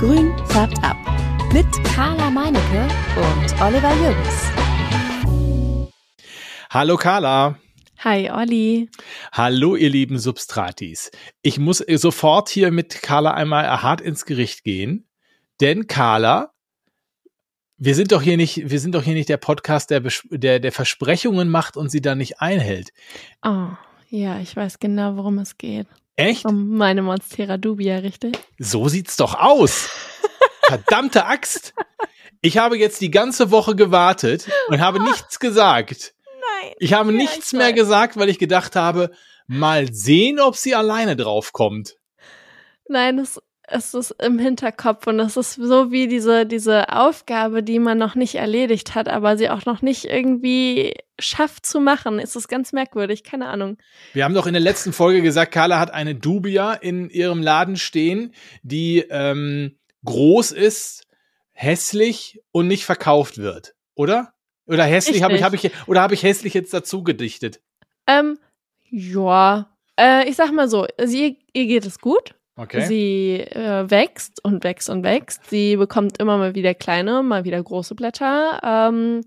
Grün färbt ab. Mit Carla Meinecke und Oliver Jürgens. Hallo Carla. Hi Olli. Hallo ihr lieben Substratis. Ich muss sofort hier mit Carla einmal hart ins Gericht gehen, denn Carla, wir sind doch hier nicht, wir sind doch hier nicht der Podcast, der, der, der Versprechungen macht und sie dann nicht einhält. Oh, ja, ich weiß genau, worum es geht. Echt? Um meine Monstera Dubia, richtig? So sieht's doch aus. Verdammte Axt. Ich habe jetzt die ganze Woche gewartet und habe nichts gesagt. Nein. Ich habe ja, nichts ich mehr gesagt, weil ich gedacht habe, mal sehen, ob sie alleine draufkommt. Nein, es, es ist im Hinterkopf und es ist so wie diese, diese Aufgabe, die man noch nicht erledigt hat, aber sie auch noch nicht irgendwie schafft zu machen. Es ist ganz merkwürdig, keine Ahnung. Wir haben doch in der letzten Folge gesagt, Carla hat eine Dubia in ihrem Laden stehen, die ähm, groß ist, hässlich und nicht verkauft wird, oder? Oder hässlich habe ich, hab ich, oder habe ich hässlich jetzt dazu gedichtet? Ähm, ja. Äh, ich sag mal so, sie, ihr geht es gut. Okay. Sie äh, wächst und wächst und wächst. Sie bekommt immer mal wieder kleine, mal wieder große Blätter. Ähm,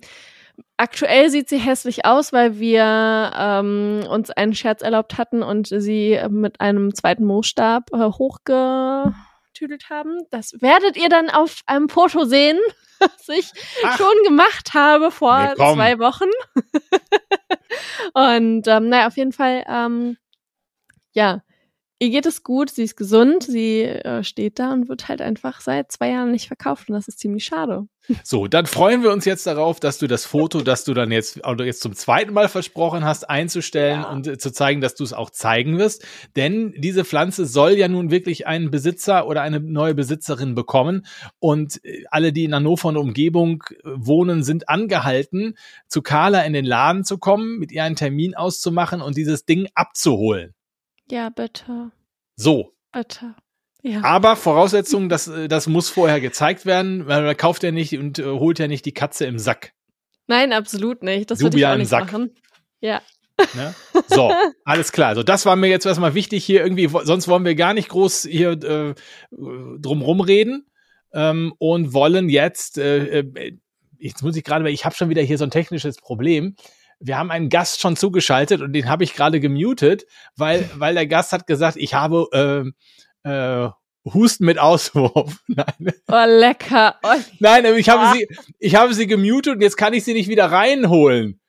aktuell sieht sie hässlich aus, weil wir ähm, uns einen Scherz erlaubt hatten und sie mit einem zweiten Moosstab äh, hochge eingetüdelt haben. Das werdet ihr dann auf einem Foto sehen, was ich Ach, schon gemacht habe vor zwei Wochen. Und ähm, naja, auf jeden Fall, ähm, ja, ihr geht es gut, sie ist gesund, sie äh, steht da und wird halt einfach seit zwei Jahren nicht verkauft und das ist ziemlich schade. So, dann freuen wir uns jetzt darauf, dass du das Foto, das du dann jetzt, oder jetzt zum zweiten Mal versprochen hast, einzustellen ja. und äh, zu zeigen, dass du es auch zeigen wirst. Denn diese Pflanze soll ja nun wirklich einen Besitzer oder eine neue Besitzerin bekommen. Und äh, alle, die in Hannover und Umgebung äh, wohnen, sind angehalten, zu Carla in den Laden zu kommen, mit ihr einen Termin auszumachen und dieses Ding abzuholen. Ja, bitte. So. Bitte. Ja. Aber Voraussetzung, das, äh, das muss vorher gezeigt werden, weil man kauft ja nicht und äh, holt ja nicht die Katze im Sack. Nein, absolut nicht. Das würde ich auch nicht Sack. machen. Ja. Ne? So, alles klar. Also das war mir jetzt erstmal wichtig hier irgendwie, sonst wollen wir gar nicht groß hier äh, drumrum reden ähm, und wollen jetzt, äh, äh jetzt muss ich gerade, weil ich habe schon wieder hier so ein technisches Problem wir haben einen Gast schon zugeschaltet und den habe ich gerade gemutet, weil, weil der Gast hat gesagt, ich habe äh, äh, Husten mit Auswurf. Nein. Oh, lecker. Oh, Nein, ich habe ah. sie, ich habe sie gemutet und jetzt kann ich sie nicht wieder reinholen.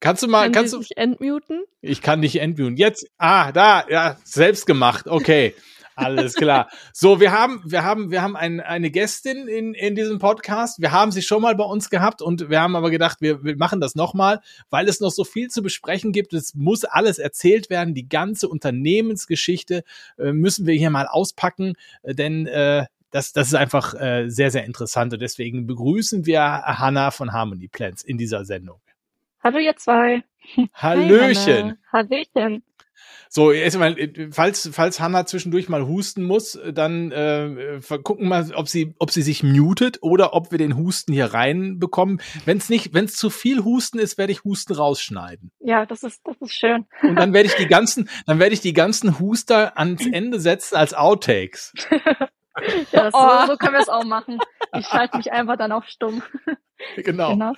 Kannst du mal, kann kannst du mich entmuten? Ich kann dich entmuten. Jetzt, ah, da, ja, selbst gemacht. Okay. Alles klar. So, wir haben, wir haben, wir haben ein, eine Gästin in, in diesem Podcast. Wir haben sie schon mal bei uns gehabt und wir haben aber gedacht, wir, wir machen das nochmal, weil es noch so viel zu besprechen gibt. Es muss alles erzählt werden. Die ganze Unternehmensgeschichte äh, müssen wir hier mal auspacken, äh, denn äh, das, das ist einfach äh, sehr, sehr interessant. Und deswegen begrüßen wir Hanna von Harmony Plans in dieser Sendung. Hallo ihr zwei. Hallöchen. Hi, Hallöchen. So, erstmal, falls, falls Hanna zwischendurch mal husten muss, dann äh, gucken mal, ob sie, ob sie sich mutet oder ob wir den Husten hier reinbekommen. Wenn es nicht, wenn es zu viel Husten ist, werde ich Husten rausschneiden. Ja, das ist, das ist schön. Und dann werde ich die ganzen, dann werde ich die ganzen Huster ans Ende setzen als Outtakes. ja, das, oh. so, so können wir es auch machen. Ich schalte mich einfach dann auf stumm. Genau. genau.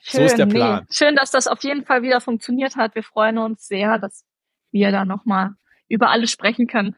Schön, so ist der Plan. Nee. Schön, dass das auf jeden Fall wieder funktioniert hat. Wir freuen uns sehr, dass wir da nochmal über alles sprechen können.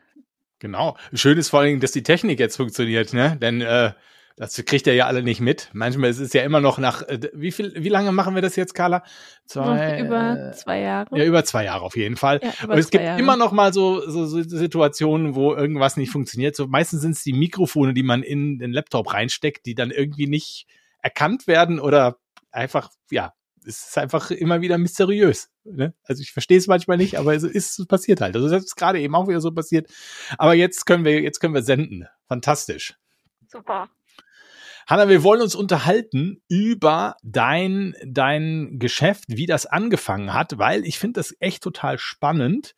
Genau. Schön ist vor allen Dingen, dass die Technik jetzt funktioniert, ne? Denn äh, das kriegt ihr ja alle nicht mit. Manchmal ist es ja immer noch nach äh, wie viel, wie lange machen wir das jetzt, Carla? Zwei, über zwei Jahre. Ja, über zwei Jahre auf jeden Fall. Ja, Aber es gibt Jahre. immer noch mal so, so, so Situationen, wo irgendwas nicht funktioniert. So meistens sind es die Mikrofone, die man in den Laptop reinsteckt, die dann irgendwie nicht erkannt werden oder einfach ja es ist einfach immer wieder mysteriös. Ne? Also ich verstehe es manchmal nicht, aber es ist es passiert halt. Also das ist gerade eben auch wieder so passiert. Aber jetzt können wir, jetzt können wir senden. Fantastisch. Super. Hanna, wir wollen uns unterhalten über dein, dein Geschäft, wie das angefangen hat, weil ich finde das echt total spannend,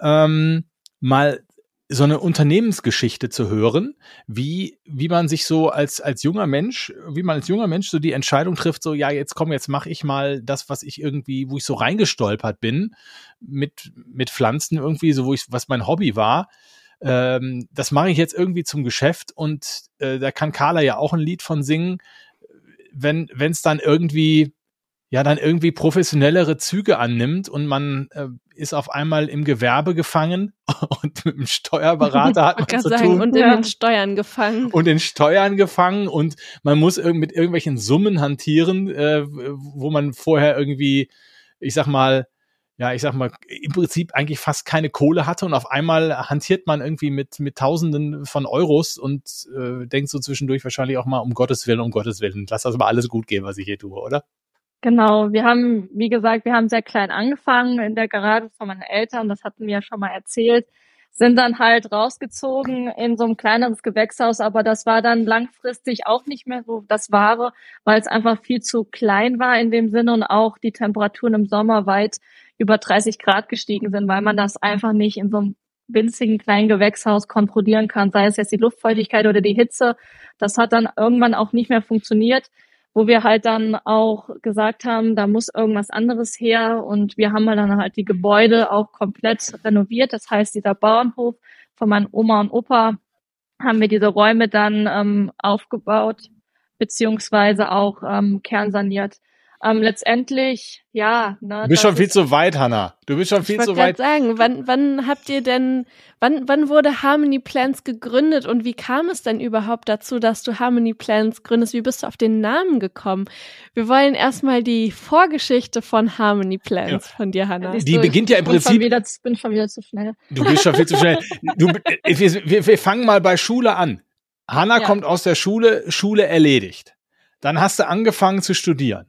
ähm, mal so eine Unternehmensgeschichte zu hören, wie, wie man sich so als, als junger Mensch, wie man als junger Mensch so die Entscheidung trifft, so, ja, jetzt komm, jetzt mache ich mal das, was ich irgendwie, wo ich so reingestolpert bin, mit, mit Pflanzen irgendwie, so, wo ich, was mein Hobby war. ähm, das mache ich jetzt irgendwie zum Geschäft und äh, da kann Carla ja auch ein Lied von singen, wenn es dann irgendwie ja dann irgendwie professionellere Züge annimmt und man äh, ist auf einmal im Gewerbe gefangen und mit dem Steuerberater hat man zu sagen, tun. Und in ja. den Steuern gefangen. Und in Steuern gefangen und man muss ir mit irgendwelchen Summen hantieren, äh, wo man vorher irgendwie, ich sag mal, ja, ich sag mal, im Prinzip eigentlich fast keine Kohle hatte und auf einmal hantiert man irgendwie mit, mit Tausenden von Euros und äh, denkt so zwischendurch wahrscheinlich auch mal um Gottes Willen, um Gottes Willen, lass das mal alles gut gehen, was ich hier tue, oder? Genau, wir haben, wie gesagt, wir haben sehr klein angefangen in der Garage von meinen Eltern, das hatten wir ja schon mal erzählt, sind dann halt rausgezogen in so ein kleineres Gewächshaus, aber das war dann langfristig auch nicht mehr so das Wahre, weil es einfach viel zu klein war in dem Sinne und auch die Temperaturen im Sommer weit über 30 Grad gestiegen sind, weil man das einfach nicht in so einem winzigen kleinen Gewächshaus kontrollieren kann, sei es jetzt die Luftfeuchtigkeit oder die Hitze. Das hat dann irgendwann auch nicht mehr funktioniert wo wir halt dann auch gesagt haben, da muss irgendwas anderes her und wir haben dann halt die Gebäude auch komplett renoviert. Das heißt, dieser Bauernhof von meinen Oma und Opa haben wir diese Räume dann ähm, aufgebaut beziehungsweise auch ähm, kernsaniert ähm, letztendlich, ja. Ne, du bist schon viel zu weit, Hanna. Du bist schon viel zu weit. Ich sagen, wann, wann habt ihr denn, wann, wann wurde Harmony Plans gegründet und wie kam es denn überhaupt dazu, dass du Harmony Plans gründest? Wie bist du auf den Namen gekommen? Wir wollen erstmal die Vorgeschichte von Harmony Plans ja. von dir, Hanna. Die du, beginnt ja im Prinzip. Ich wieder, bin schon wieder zu schnell. Du bist schon viel zu schnell. Du, wir, wir, wir fangen mal bei Schule an. Hanna ja. kommt aus der Schule, Schule erledigt. Dann hast du angefangen zu studieren.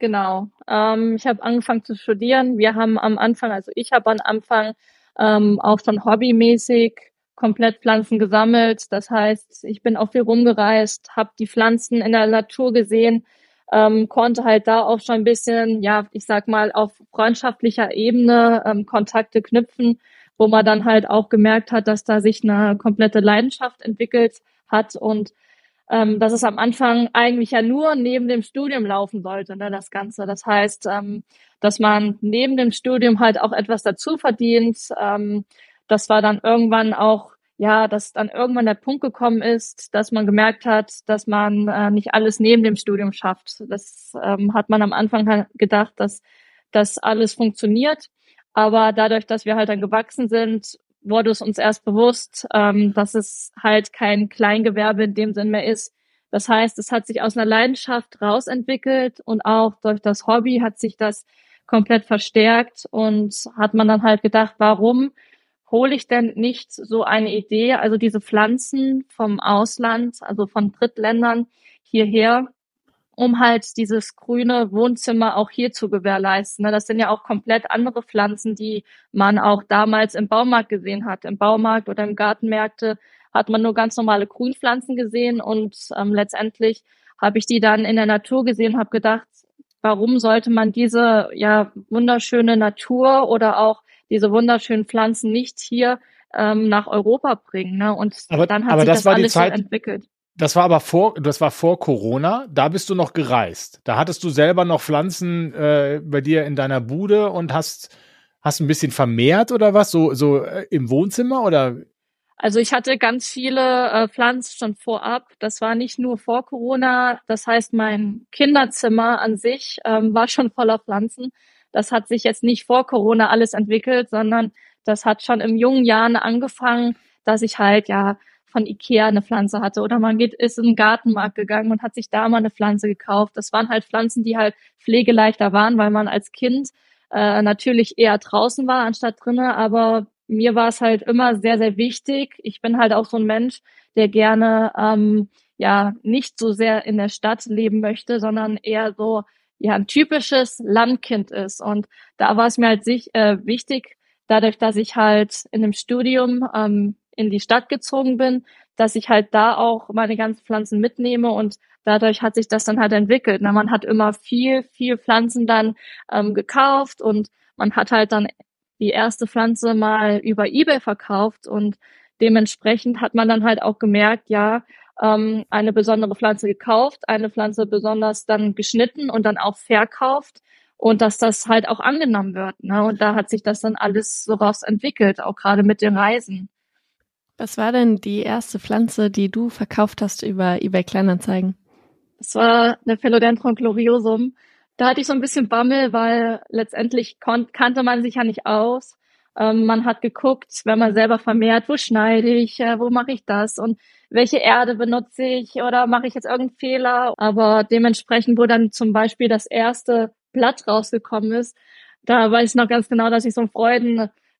Genau. Ähm, ich habe angefangen zu studieren. Wir haben am Anfang, also ich habe am Anfang ähm, auch schon hobbymäßig komplett Pflanzen gesammelt. Das heißt, ich bin auch viel rumgereist, habe die Pflanzen in der Natur gesehen, ähm, konnte halt da auch schon ein bisschen, ja, ich sag mal, auf freundschaftlicher Ebene ähm, Kontakte knüpfen, wo man dann halt auch gemerkt hat, dass da sich eine komplette Leidenschaft entwickelt hat und ähm, dass es am Anfang eigentlich ja nur neben dem Studium laufen sollte, ne, das Ganze. Das heißt, ähm, dass man neben dem Studium halt auch etwas dazu verdient. Ähm, das war dann irgendwann auch, ja, dass dann irgendwann der Punkt gekommen ist, dass man gemerkt hat, dass man äh, nicht alles neben dem Studium schafft. Das ähm, hat man am Anfang halt gedacht, dass das alles funktioniert. Aber dadurch, dass wir halt dann gewachsen sind, wurde es uns erst bewusst, ähm, dass es halt kein Kleingewerbe in dem Sinn mehr ist. Das heißt, es hat sich aus einer Leidenschaft rausentwickelt und auch durch das Hobby hat sich das komplett verstärkt und hat man dann halt gedacht, warum hole ich denn nicht so eine Idee, also diese Pflanzen vom Ausland, also von Drittländern hierher um halt dieses grüne Wohnzimmer auch hier zu gewährleisten. Ne? Das sind ja auch komplett andere Pflanzen, die man auch damals im Baumarkt gesehen hat. Im Baumarkt oder im Gartenmärkte hat man nur ganz normale Grünpflanzen gesehen und ähm, letztendlich habe ich die dann in der Natur gesehen und habe gedacht, warum sollte man diese ja wunderschöne Natur oder auch diese wunderschönen Pflanzen nicht hier ähm, nach Europa bringen? Ne? Und aber, dann hat aber sich das, das, alles Zeit, so entwickelt. Das war aber vor, das war vor Corona. Da bist du noch gereist. Da hattest du selber noch Pflanzen äh, bei dir in deiner Bude und hast hast ein bisschen vermehrt oder was? So so äh, im Wohnzimmer oder? Also ich hatte ganz viele äh, Pflanzen schon vorab. Das war nicht nur vor Corona. Das heißt, mein Kinderzimmer an sich ähm, war schon voller Pflanzen. Das hat sich jetzt nicht vor Corona alles entwickelt, sondern das hat schon im jungen Jahren angefangen, dass ich halt ja von Ikea eine Pflanze hatte oder man geht, ist in den Gartenmarkt gegangen und hat sich da mal eine Pflanze gekauft. Das waren halt Pflanzen, die halt pflegeleichter waren, weil man als Kind äh, natürlich eher draußen war anstatt drinnen, aber mir war es halt immer sehr, sehr wichtig. Ich bin halt auch so ein Mensch, der gerne ähm, ja nicht so sehr in der Stadt leben möchte, sondern eher so ja ein typisches Landkind ist. Und da war es mir halt sich, äh, wichtig, dadurch, dass ich halt in einem Studium ähm, in die Stadt gezogen bin, dass ich halt da auch meine ganzen Pflanzen mitnehme und dadurch hat sich das dann halt entwickelt. Na, man hat immer viel, viel Pflanzen dann ähm, gekauft und man hat halt dann die erste Pflanze mal über eBay verkauft und dementsprechend hat man dann halt auch gemerkt, ja, ähm, eine besondere Pflanze gekauft, eine Pflanze besonders dann geschnitten und dann auch verkauft und dass das halt auch angenommen wird. Ne? Und da hat sich das dann alles so raus entwickelt, auch gerade mit den Reisen. Was war denn die erste Pflanze, die du verkauft hast über eBay Kleinanzeigen? Das war eine Philodendron gloriosum. Da hatte ich so ein bisschen Bammel, weil letztendlich kannte man sich ja nicht aus. Ähm, man hat geguckt, wenn man selber vermehrt, wo schneide ich, äh, wo mache ich das und welche Erde benutze ich oder mache ich jetzt irgendeinen Fehler. Aber dementsprechend, wo dann zum Beispiel das erste Blatt rausgekommen ist, da weiß ich noch ganz genau, dass ich so einen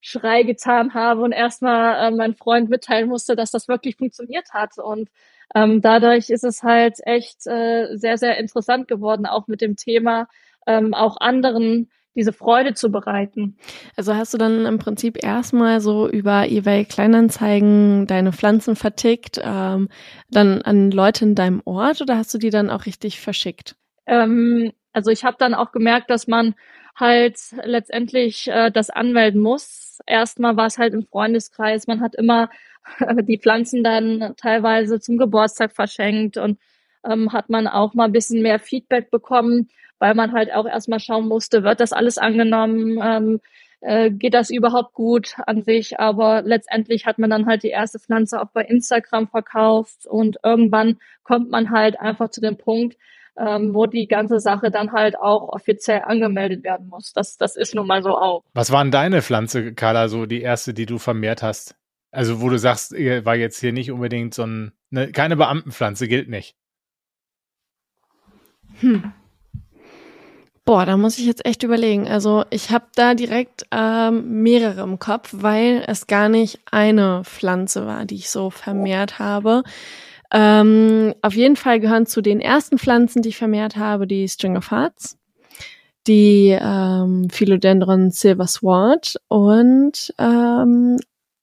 Freudenschrei getan habe und erstmal äh, meinen Freund mitteilen musste, dass das wirklich funktioniert hat. Und ähm, dadurch ist es halt echt äh, sehr, sehr interessant geworden, auch mit dem Thema ähm, auch anderen diese Freude zu bereiten. Also hast du dann im Prinzip erstmal so über eBay Kleinanzeigen deine Pflanzen vertickt, ähm, dann an Leute in deinem Ort oder hast du die dann auch richtig verschickt? Ähm, also ich habe dann auch gemerkt, dass man halt letztendlich äh, das anmelden muss. Erstmal war es halt im Freundeskreis, man hat immer die Pflanzen dann teilweise zum Geburtstag verschenkt und ähm, hat man auch mal ein bisschen mehr Feedback bekommen, weil man halt auch erstmal schauen musste, wird das alles angenommen, ähm, äh, geht das überhaupt gut an sich, aber letztendlich hat man dann halt die erste Pflanze auch bei Instagram verkauft und irgendwann kommt man halt einfach zu dem Punkt, ähm, wo die ganze Sache dann halt auch offiziell angemeldet werden muss. Das, das ist nun mal so auch. Was waren deine Pflanze, Carla, so die erste, die du vermehrt hast? Also, wo du sagst, war jetzt hier nicht unbedingt so ein, ne, keine Beamtenpflanze, gilt nicht. Hm. Boah, da muss ich jetzt echt überlegen. Also ich habe da direkt ähm, mehrere im Kopf, weil es gar nicht eine Pflanze war, die ich so vermehrt habe. Ähm, auf jeden Fall gehören zu den ersten Pflanzen, die ich vermehrt habe, die String of Hearts, die ähm, Philodendron Silver Sword und ähm,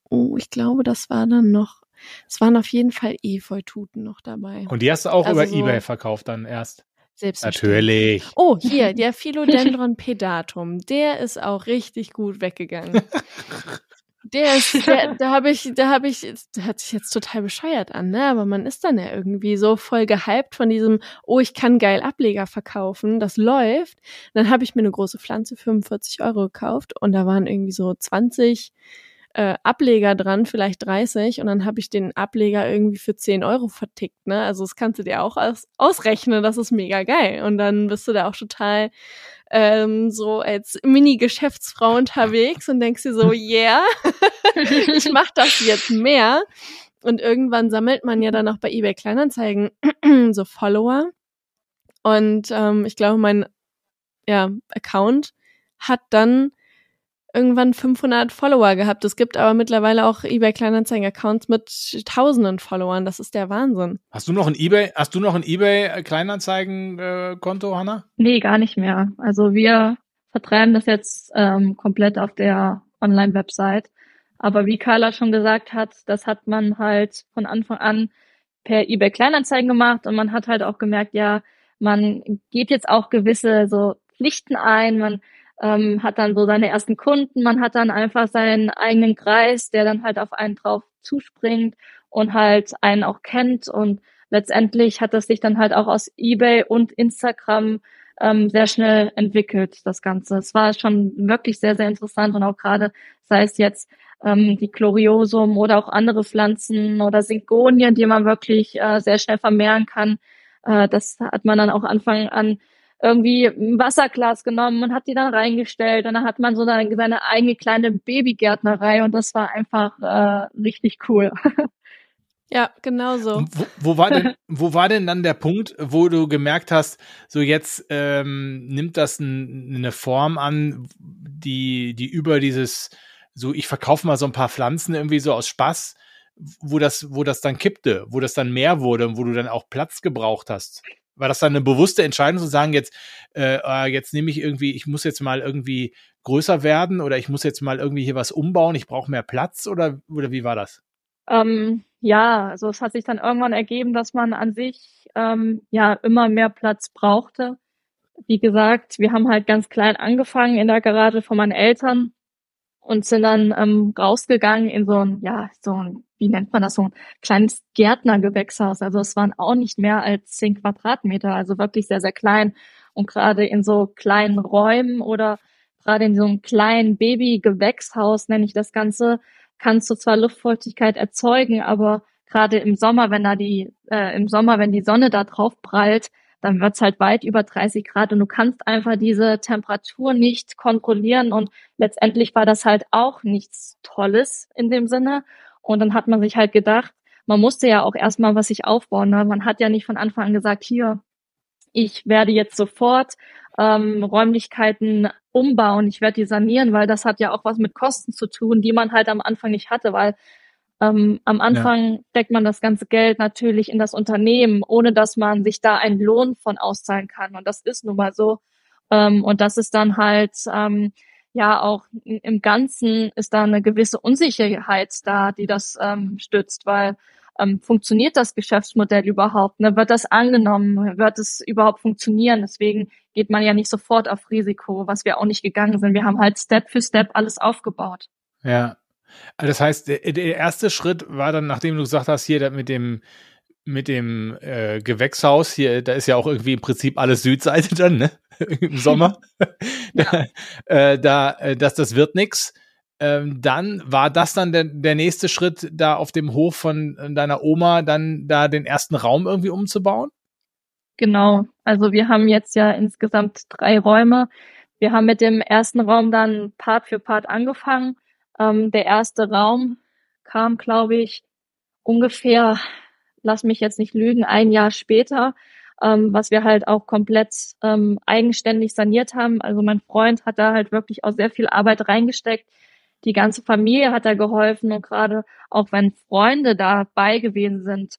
oh, ich glaube, das war dann noch, es waren auf jeden Fall Efeututen noch dabei. Und die hast du auch also über so, Ebay verkauft dann erst? Natürlich. Oh, hier, der Philodendron pedatum, der ist auch richtig gut weggegangen. Der ist, der, da habe ich, da habe ich, der hört sich jetzt total bescheuert an, ne? Aber man ist dann ja irgendwie so voll gehypt von diesem, oh, ich kann geil Ableger verkaufen, das läuft. dann habe ich mir eine große Pflanze 45 Euro gekauft und da waren irgendwie so 20 äh, Ableger dran, vielleicht 30 und dann habe ich den Ableger irgendwie für 10 Euro vertickt, ne? Also das kannst du dir auch aus ausrechnen, das ist mega geil. Und dann bist du da auch total ähm, so als Mini-Geschäftsfrau unterwegs und denkst dir so, yeah, ich mach das jetzt mehr. Und irgendwann sammelt man ja dann auch bei eBay Kleinanzeigen so Follower. Und ähm, ich glaube, mein ja, Account hat dann irgendwann 500 Follower gehabt. Es gibt aber mittlerweile auch eBay Kleinanzeigen Accounts mit tausenden Followern. Das ist der Wahnsinn. Hast du noch ein eBay, hast du noch ein eBay Kleinanzeigen äh, Konto, Hanna? Nee, gar nicht mehr. Also wir vertreiben das jetzt ähm, komplett auf der Online-Website. Aber wie Carla schon gesagt hat, das hat man halt von Anfang an per eBay Kleinanzeigen gemacht und man hat halt auch gemerkt, ja, man geht jetzt auch gewisse so Pflichten ein, man ähm, hat dann so seine ersten Kunden, man hat dann einfach seinen eigenen Kreis, der dann halt auf einen drauf zuspringt und halt einen auch kennt und letztendlich hat das sich dann halt auch aus eBay und Instagram ähm, sehr schnell entwickelt, das Ganze. Es war schon wirklich sehr, sehr interessant und auch gerade, sei es jetzt ähm, die Chloriosum oder auch andere Pflanzen oder Syngonien, die man wirklich äh, sehr schnell vermehren kann. Äh, das hat man dann auch Anfang an irgendwie ein Wasserglas genommen und hat die dann reingestellt und dann hat man so seine, seine eigene kleine Babygärtnerei und das war einfach äh, richtig cool. Ja, genau so. Wo, wo, war denn, wo war denn dann der Punkt, wo du gemerkt hast, so jetzt ähm, nimmt das ein, eine Form an, die, die über dieses, so ich verkaufe mal so ein paar Pflanzen irgendwie so aus Spaß, wo das, wo das dann kippte, wo das dann mehr wurde und wo du dann auch Platz gebraucht hast? War das dann eine bewusste Entscheidung zu sagen, jetzt, äh, ah, jetzt nehme ich irgendwie, ich muss jetzt mal irgendwie größer werden oder ich muss jetzt mal irgendwie hier was umbauen, ich brauche mehr Platz oder, oder wie war das? Ähm, ja, also es hat sich dann irgendwann ergeben, dass man an sich ähm, ja immer mehr Platz brauchte. Wie gesagt, wir haben halt ganz klein angefangen in der Garage von meinen Eltern und sind dann ähm, rausgegangen in so ein, ja, so ein wie nennt man das, so ein kleines Gärtnergewächshaus. Also es waren auch nicht mehr als zehn Quadratmeter, also wirklich sehr, sehr klein. Und gerade in so kleinen Räumen oder gerade in so einem kleinen Babygewächshaus, nenne ich das Ganze, kannst du zwar Luftfeuchtigkeit erzeugen, aber gerade im Sommer, wenn da die, äh, im Sommer, wenn die Sonne da drauf prallt, dann wird's halt weit über 30 Grad und du kannst einfach diese Temperatur nicht kontrollieren und letztendlich war das halt auch nichts Tolles in dem Sinne. Und dann hat man sich halt gedacht, man musste ja auch erstmal was sich aufbauen. Ne? Man hat ja nicht von Anfang an gesagt, hier, ich werde jetzt sofort ähm, Räumlichkeiten umbauen, ich werde die sanieren, weil das hat ja auch was mit Kosten zu tun, die man halt am Anfang nicht hatte, weil ähm, am Anfang ja. deckt man das ganze Geld natürlich in das Unternehmen, ohne dass man sich da einen Lohn von auszahlen kann. Und das ist nun mal so. Ähm, und das ist dann halt, ähm, ja, auch im Ganzen ist da eine gewisse Unsicherheit da, die das ähm, stützt, weil ähm, funktioniert das Geschäftsmodell überhaupt? Ne? Wird das angenommen? Wird es überhaupt funktionieren? Deswegen geht man ja nicht sofort auf Risiko, was wir auch nicht gegangen sind. Wir haben halt Step für Step alles aufgebaut. Ja. Also das heißt, der, der erste Schritt war dann, nachdem du gesagt hast, hier mit dem mit dem äh, Gewächshaus hier, da ist ja auch irgendwie im Prinzip alles Südseite dann, ne? Im Sommer. äh, da, äh, dass das wird nix ähm, dann war das dann der, der nächste Schritt, da auf dem Hof von äh, deiner Oma dann da den ersten Raum irgendwie umzubauen? Genau. Also wir haben jetzt ja insgesamt drei Räume. Wir haben mit dem ersten Raum dann Part für Part angefangen. Ähm, der erste Raum kam, glaube ich, ungefähr, lass mich jetzt nicht lügen, ein Jahr später, ähm, was wir halt auch komplett ähm, eigenständig saniert haben. Also mein Freund hat da halt wirklich auch sehr viel Arbeit reingesteckt die ganze Familie hat da geholfen und gerade auch wenn Freunde dabei gewesen sind,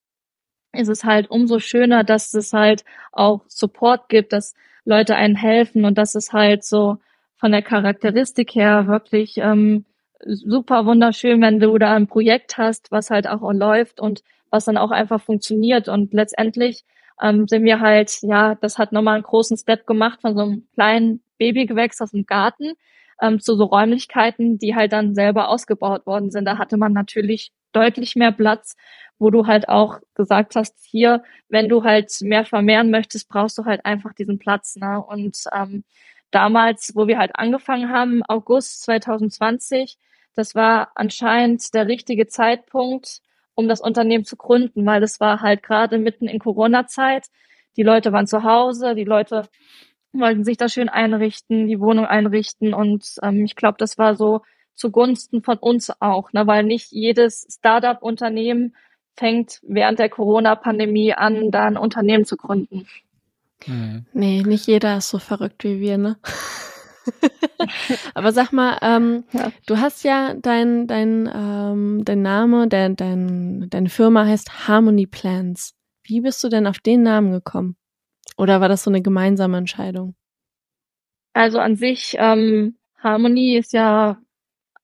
ist es halt umso schöner, dass es halt auch Support gibt, dass Leute einen helfen und dass es halt so von der Charakteristik her wirklich ähm, super wunderschön, wenn du da ein Projekt hast, was halt auch läuft und was dann auch einfach funktioniert. Und letztendlich ähm, sind wir halt, ja, das hat nochmal einen großen Step gemacht von so einem kleinen Babygewächs aus dem Garten ähm, zu so Räumlichkeiten, die halt dann selber ausgebaut worden sind. Da hatte man natürlich deutlich mehr Platz, wo du halt auch gesagt hast, hier, wenn du halt mehr vermehren möchtest, brauchst du halt einfach diesen Platz. Ne? Und ähm, damals, wo wir halt angefangen haben, August 2020, das war anscheinend der richtige Zeitpunkt, um das Unternehmen zu gründen, weil das war halt gerade mitten in Corona-Zeit. Die Leute waren zu Hause, die Leute wollten sich da schön einrichten, die Wohnung einrichten und ähm, ich glaube, das war so zugunsten von uns auch, ne, weil nicht jedes Startup-Unternehmen fängt während der Corona-Pandemie an, da ein Unternehmen zu gründen. Mhm. Nee, nicht jeder ist so verrückt wie wir, ne? Aber sag mal, ähm, ja. du hast ja dein, dein, ähm, dein Name, dein, dein, deine Firma heißt Harmony Plans. Wie bist du denn auf den Namen gekommen? Oder war das so eine gemeinsame Entscheidung? Also an sich, ähm, Harmonie ist ja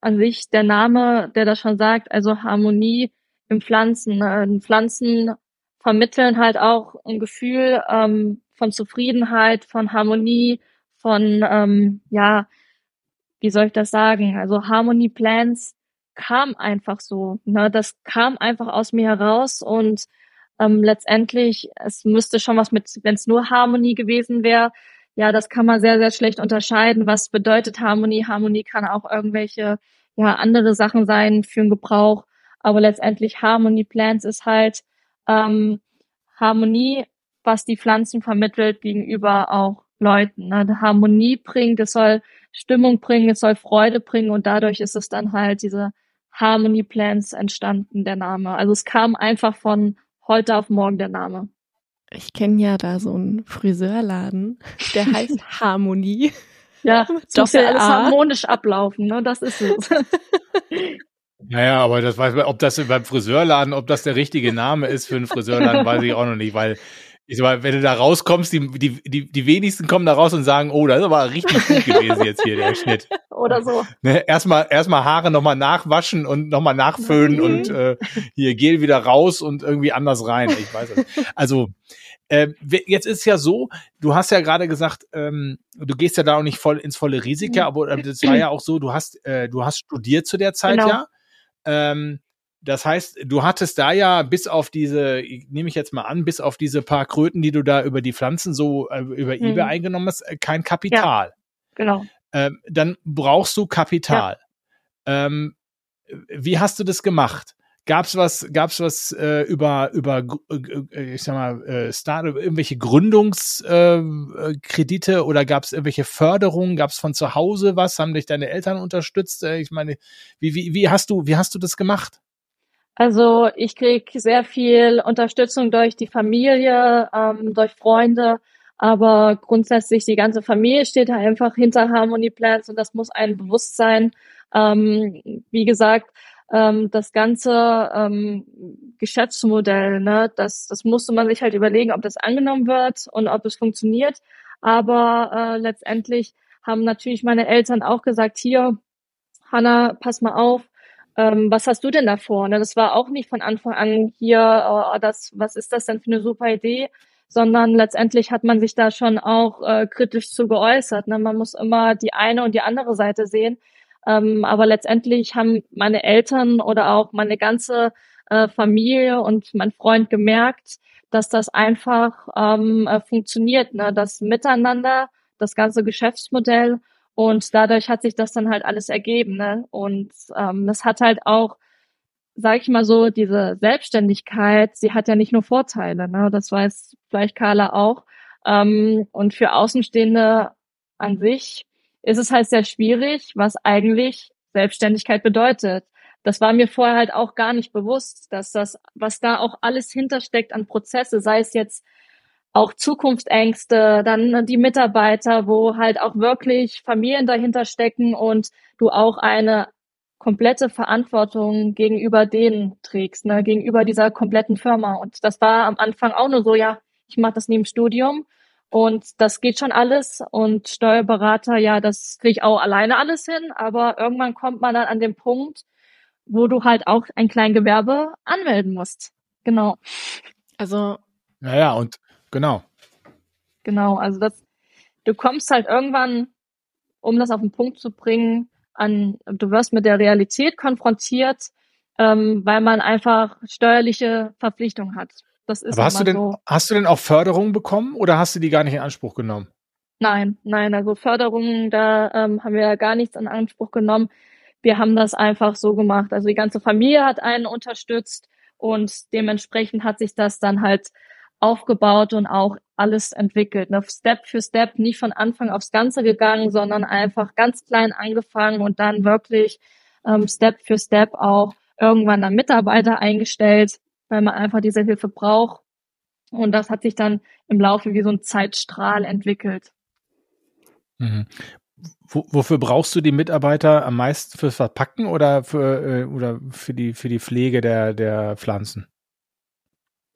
an sich der Name, der das schon sagt, also Harmonie im Pflanzen. Äh, Pflanzen vermitteln halt auch ein Gefühl ähm, von Zufriedenheit, von Harmonie, von, ähm, ja, wie soll ich das sagen? Also Harmony Plans kam einfach so. Ne? Das kam einfach aus mir heraus und ähm, letztendlich, es müsste schon was mit, wenn es nur Harmonie gewesen wäre, ja, das kann man sehr, sehr schlecht unterscheiden. Was bedeutet Harmonie? Harmonie kann auch irgendwelche, ja, andere Sachen sein für den Gebrauch. Aber letztendlich Harmony Plants ist halt ähm, Harmonie, was die Pflanzen vermittelt gegenüber auch Leuten. Ne? Harmonie bringt, es soll Stimmung bringen, es soll Freude bringen und dadurch ist es dann halt diese Harmony Plants entstanden, der Name. Also es kam einfach von heute auf morgen der Name. Ich kenne ja da so einen Friseurladen, der heißt Harmonie. Ja, muss ja alles harmonisch ablaufen, ne? Das ist es. Naja, aber das weiß man, ob das beim Friseurladen, ob das der richtige Name ist für einen Friseurladen, weiß ich auch noch nicht, weil ich sag mal, wenn du da rauskommst, die, die, die, die wenigsten kommen da raus und sagen, oh, das ist aber richtig gut gewesen jetzt hier, der Schnitt. Oder so. Ne, erstmal, erstmal Haare nochmal nachwaschen und nochmal nachföhnen mhm. und äh, hier Gel wieder raus und irgendwie anders rein. Ich weiß es. Also, äh, jetzt ist ja so, du hast ja gerade gesagt, ähm, du gehst ja da auch nicht voll ins volle Risiko, mhm. aber das war ja auch so, du hast, äh, du hast studiert zu der Zeit, genau. ja. Ähm, das heißt, du hattest da ja bis auf diese, nehme ich jetzt mal an, bis auf diese paar Kröten, die du da über die Pflanzen so äh, über hm. eBay eingenommen hast, äh, kein Kapital. Ja, genau. Ähm, dann brauchst du Kapital. Ja. Ähm, wie hast du das gemacht? Gab's was, gab's was äh, über über äh, ich sag mal äh, Start irgendwelche Gründungskredite äh, oder gab's irgendwelche Förderungen? Gab's von zu Hause was? Haben dich deine Eltern unterstützt? Äh, ich meine, wie wie wie hast du wie hast du das gemacht? Also ich krieg sehr viel Unterstützung durch die Familie, ähm, durch Freunde, aber grundsätzlich die ganze Familie steht da einfach hinter Harmony Plans und das muss ein bewusst sein. Ähm, wie gesagt, ähm, das ganze ähm, Geschäftsmodell, ne, das, das musste man sich halt überlegen, ob das angenommen wird und ob es funktioniert. Aber äh, letztendlich haben natürlich meine Eltern auch gesagt, hier, Hanna, pass mal auf, ähm, was hast du denn davor? Ne, das war auch nicht von Anfang an hier, oh, das, was ist das denn für eine super Idee? sondern letztendlich hat man sich da schon auch äh, kritisch zu geäußert. Ne? Man muss immer die eine und die andere Seite sehen. Ähm, aber letztendlich haben meine Eltern oder auch meine ganze äh, Familie und mein Freund gemerkt, dass das einfach ähm, äh, funktioniert, ne? das Miteinander, das ganze Geschäftsmodell und dadurch hat sich das dann halt alles ergeben. Ne? Und ähm, das hat halt auch, sag ich mal so, diese Selbstständigkeit, sie hat ja nicht nur Vorteile, ne? das weiß vielleicht Carla auch. Ähm, und für Außenstehende an sich ist es halt sehr schwierig, was eigentlich Selbstständigkeit bedeutet. Das war mir vorher halt auch gar nicht bewusst, dass das, was da auch alles hintersteckt an Prozesse, sei es jetzt auch Zukunftsängste, dann die Mitarbeiter, wo halt auch wirklich Familien dahinter stecken und du auch eine komplette Verantwortung gegenüber denen trägst, ne, gegenüber dieser kompletten Firma. Und das war am Anfang auch nur so, ja, ich mache das neben Studium und das geht schon alles. Und Steuerberater, ja, das kriege ich auch alleine alles hin. Aber irgendwann kommt man dann an den Punkt, wo du halt auch ein Kleingewerbe anmelden musst. Genau. Also. Naja, und genau. Genau, also das, du kommst halt irgendwann, um das auf den Punkt zu bringen, an, du wirst mit der Realität konfrontiert, ähm, weil man einfach steuerliche Verpflichtungen hat. Das ist Aber hast du denn, so. hast du denn auch Förderungen bekommen oder hast du die gar nicht in Anspruch genommen? Nein, nein, also Förderungen, da ähm, haben wir ja gar nichts in Anspruch genommen. Wir haben das einfach so gemacht. Also die ganze Familie hat einen unterstützt und dementsprechend hat sich das dann halt aufgebaut und auch alles entwickelt. Ne? Step für Step, nicht von Anfang aufs Ganze gegangen, sondern einfach ganz klein angefangen und dann wirklich ähm, Step für Step auch irgendwann dann Mitarbeiter eingestellt, weil man einfach diese Hilfe braucht. Und das hat sich dann im Laufe wie so ein Zeitstrahl entwickelt. Mhm. wofür brauchst du die Mitarbeiter am meisten fürs Verpacken oder für äh, oder für die für die Pflege der der Pflanzen?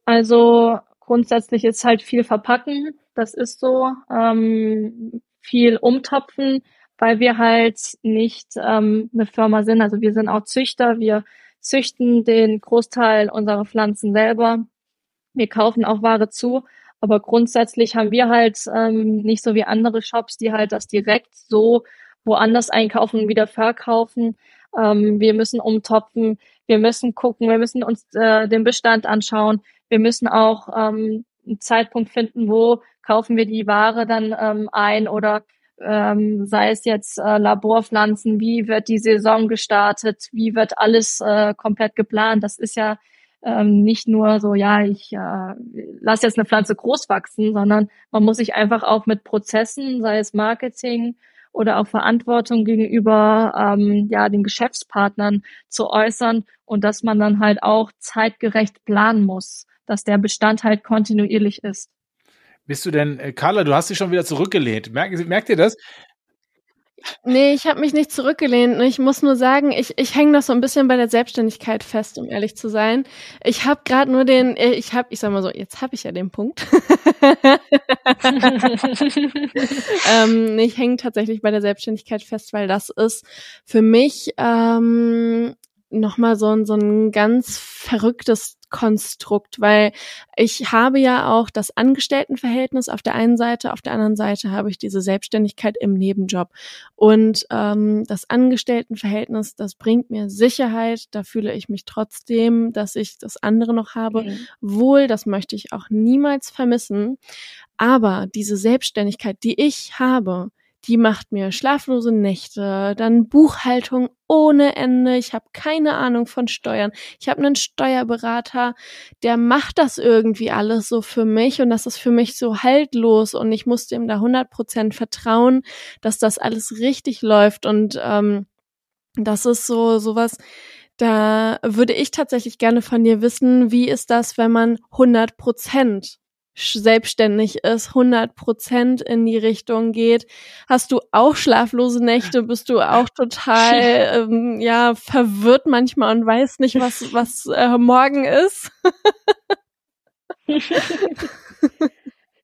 Also grundsätzlich ist halt viel Verpacken, das ist so, ähm, viel umtopfen, weil wir halt nicht ähm, eine Firma sind. Also wir sind auch Züchter, wir züchten den Großteil unserer Pflanzen selber. Wir kaufen auch Ware zu, aber grundsätzlich haben wir halt ähm, nicht so wie andere Shops, die halt das direkt so woanders einkaufen und wieder verkaufen. Ähm, wir müssen umtopfen, wir müssen gucken, wir müssen uns äh, den Bestand anschauen. Wir müssen auch ähm, einen Zeitpunkt finden, wo kaufen wir die Ware dann ähm, ein oder ähm, sei es jetzt äh, Laborpflanzen, wie wird die Saison gestartet, wie wird alles äh, komplett geplant. Das ist ja ähm, nicht nur so, ja, ich äh, lasse jetzt eine Pflanze groß wachsen, sondern man muss sich einfach auch mit Prozessen, sei es Marketing oder auch Verantwortung gegenüber ähm, ja den Geschäftspartnern zu äußern und dass man dann halt auch zeitgerecht planen muss, dass der Bestand halt kontinuierlich ist. Bist du denn, äh, Carla, du hast dich schon wieder zurückgelehnt. Merkt, merkt ihr das? Nee, ich habe mich nicht zurückgelehnt. Ich muss nur sagen, ich, ich hänge noch so ein bisschen bei der Selbstständigkeit fest, um ehrlich zu sein. Ich habe gerade nur den, äh, ich habe, ich sag mal so, jetzt habe ich ja den Punkt. ähm, ich hänge tatsächlich bei der Selbstständigkeit fest, weil das ist für mich ähm, nochmal so, ein so ein ganz verrücktes Konstrukt, weil ich habe ja auch das Angestelltenverhältnis auf der einen Seite, auf der anderen Seite habe ich diese Selbstständigkeit im Nebenjob. Und ähm, das Angestelltenverhältnis, das bringt mir Sicherheit, da fühle ich mich trotzdem, dass ich das andere noch habe, mhm. wohl, das möchte ich auch niemals vermissen. Aber diese Selbstständigkeit, die ich habe, die macht mir schlaflose Nächte, dann Buchhaltung ohne Ende. Ich habe keine Ahnung von Steuern. Ich habe einen Steuerberater, der macht das irgendwie alles so für mich und das ist für mich so haltlos und ich musste ihm da 100 Prozent vertrauen, dass das alles richtig läuft und ähm, das ist so sowas, da würde ich tatsächlich gerne von dir wissen, wie ist das, wenn man 100 Prozent selbstständig ist, 100 Prozent in die Richtung geht. Hast du auch schlaflose Nächte? Bist du auch total ähm, ja verwirrt manchmal und weißt nicht, was was äh, morgen ist?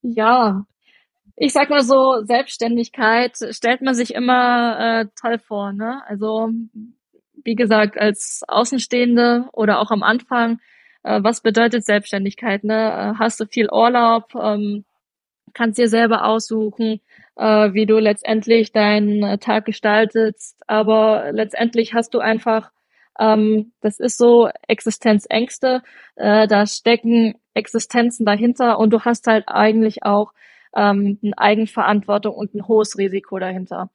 ja, ich sag mal so, Selbstständigkeit stellt man sich immer äh, toll vor. Ne? Also wie gesagt, als Außenstehende oder auch am Anfang äh, was bedeutet Selbstständigkeit? Ne? Äh, hast du viel Urlaub? Ähm, kannst dir selber aussuchen, äh, wie du letztendlich deinen äh, Tag gestaltest. Aber letztendlich hast du einfach, ähm, das ist so Existenzängste, äh, da stecken Existenzen dahinter und du hast halt eigentlich auch ähm, eine Eigenverantwortung und ein hohes Risiko dahinter.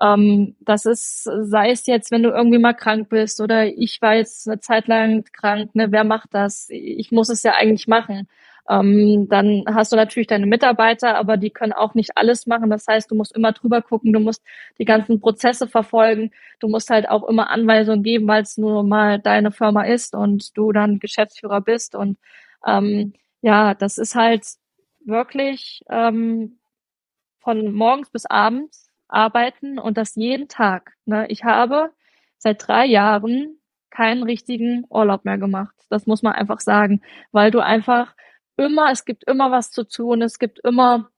Ähm, das ist, sei es jetzt, wenn du irgendwie mal krank bist oder ich war jetzt eine Zeit lang krank, ne, wer macht das? Ich muss es ja eigentlich machen. Ähm, dann hast du natürlich deine Mitarbeiter, aber die können auch nicht alles machen. Das heißt, du musst immer drüber gucken, du musst die ganzen Prozesse verfolgen, du musst halt auch immer Anweisungen geben, weil es nur mal deine Firma ist und du dann Geschäftsführer bist. Und ähm, ja, das ist halt wirklich ähm, von morgens bis abends arbeiten und das jeden Tag. Ne? Ich habe seit drei Jahren keinen richtigen Urlaub mehr gemacht. Das muss man einfach sagen, weil du einfach immer, es gibt immer was zu tun, es gibt immer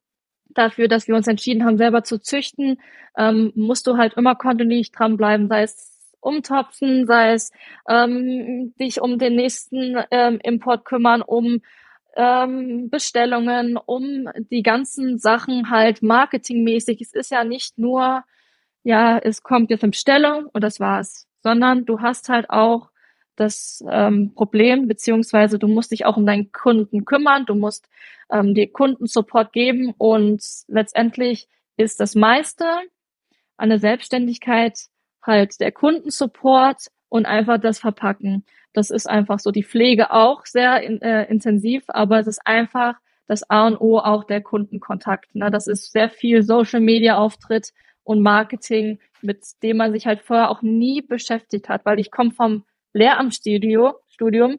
dafür, dass wir uns entschieden haben, selber zu züchten, ähm, musst du halt immer kontinuierlich dranbleiben, sei es umtopfen, sei es ähm, dich um den nächsten ähm, Import kümmern, um ähm, Bestellungen, um die ganzen Sachen halt marketingmäßig. Es ist ja nicht nur, ja, es kommt jetzt eine Bestellung und das war's, sondern du hast halt auch das ähm, Problem, beziehungsweise du musst dich auch um deinen Kunden kümmern, du musst ähm, dir Kundensupport geben und letztendlich ist das meiste an der Selbstständigkeit halt der Kundensupport und einfach das Verpacken. Das ist einfach so. Die Pflege auch sehr in, äh, intensiv, aber es ist einfach das A und O auch der Kundenkontakt. Ne? Das ist sehr viel Social Media Auftritt und Marketing, mit dem man sich halt vorher auch nie beschäftigt hat, weil ich komme vom Lehramtsstudio, Studium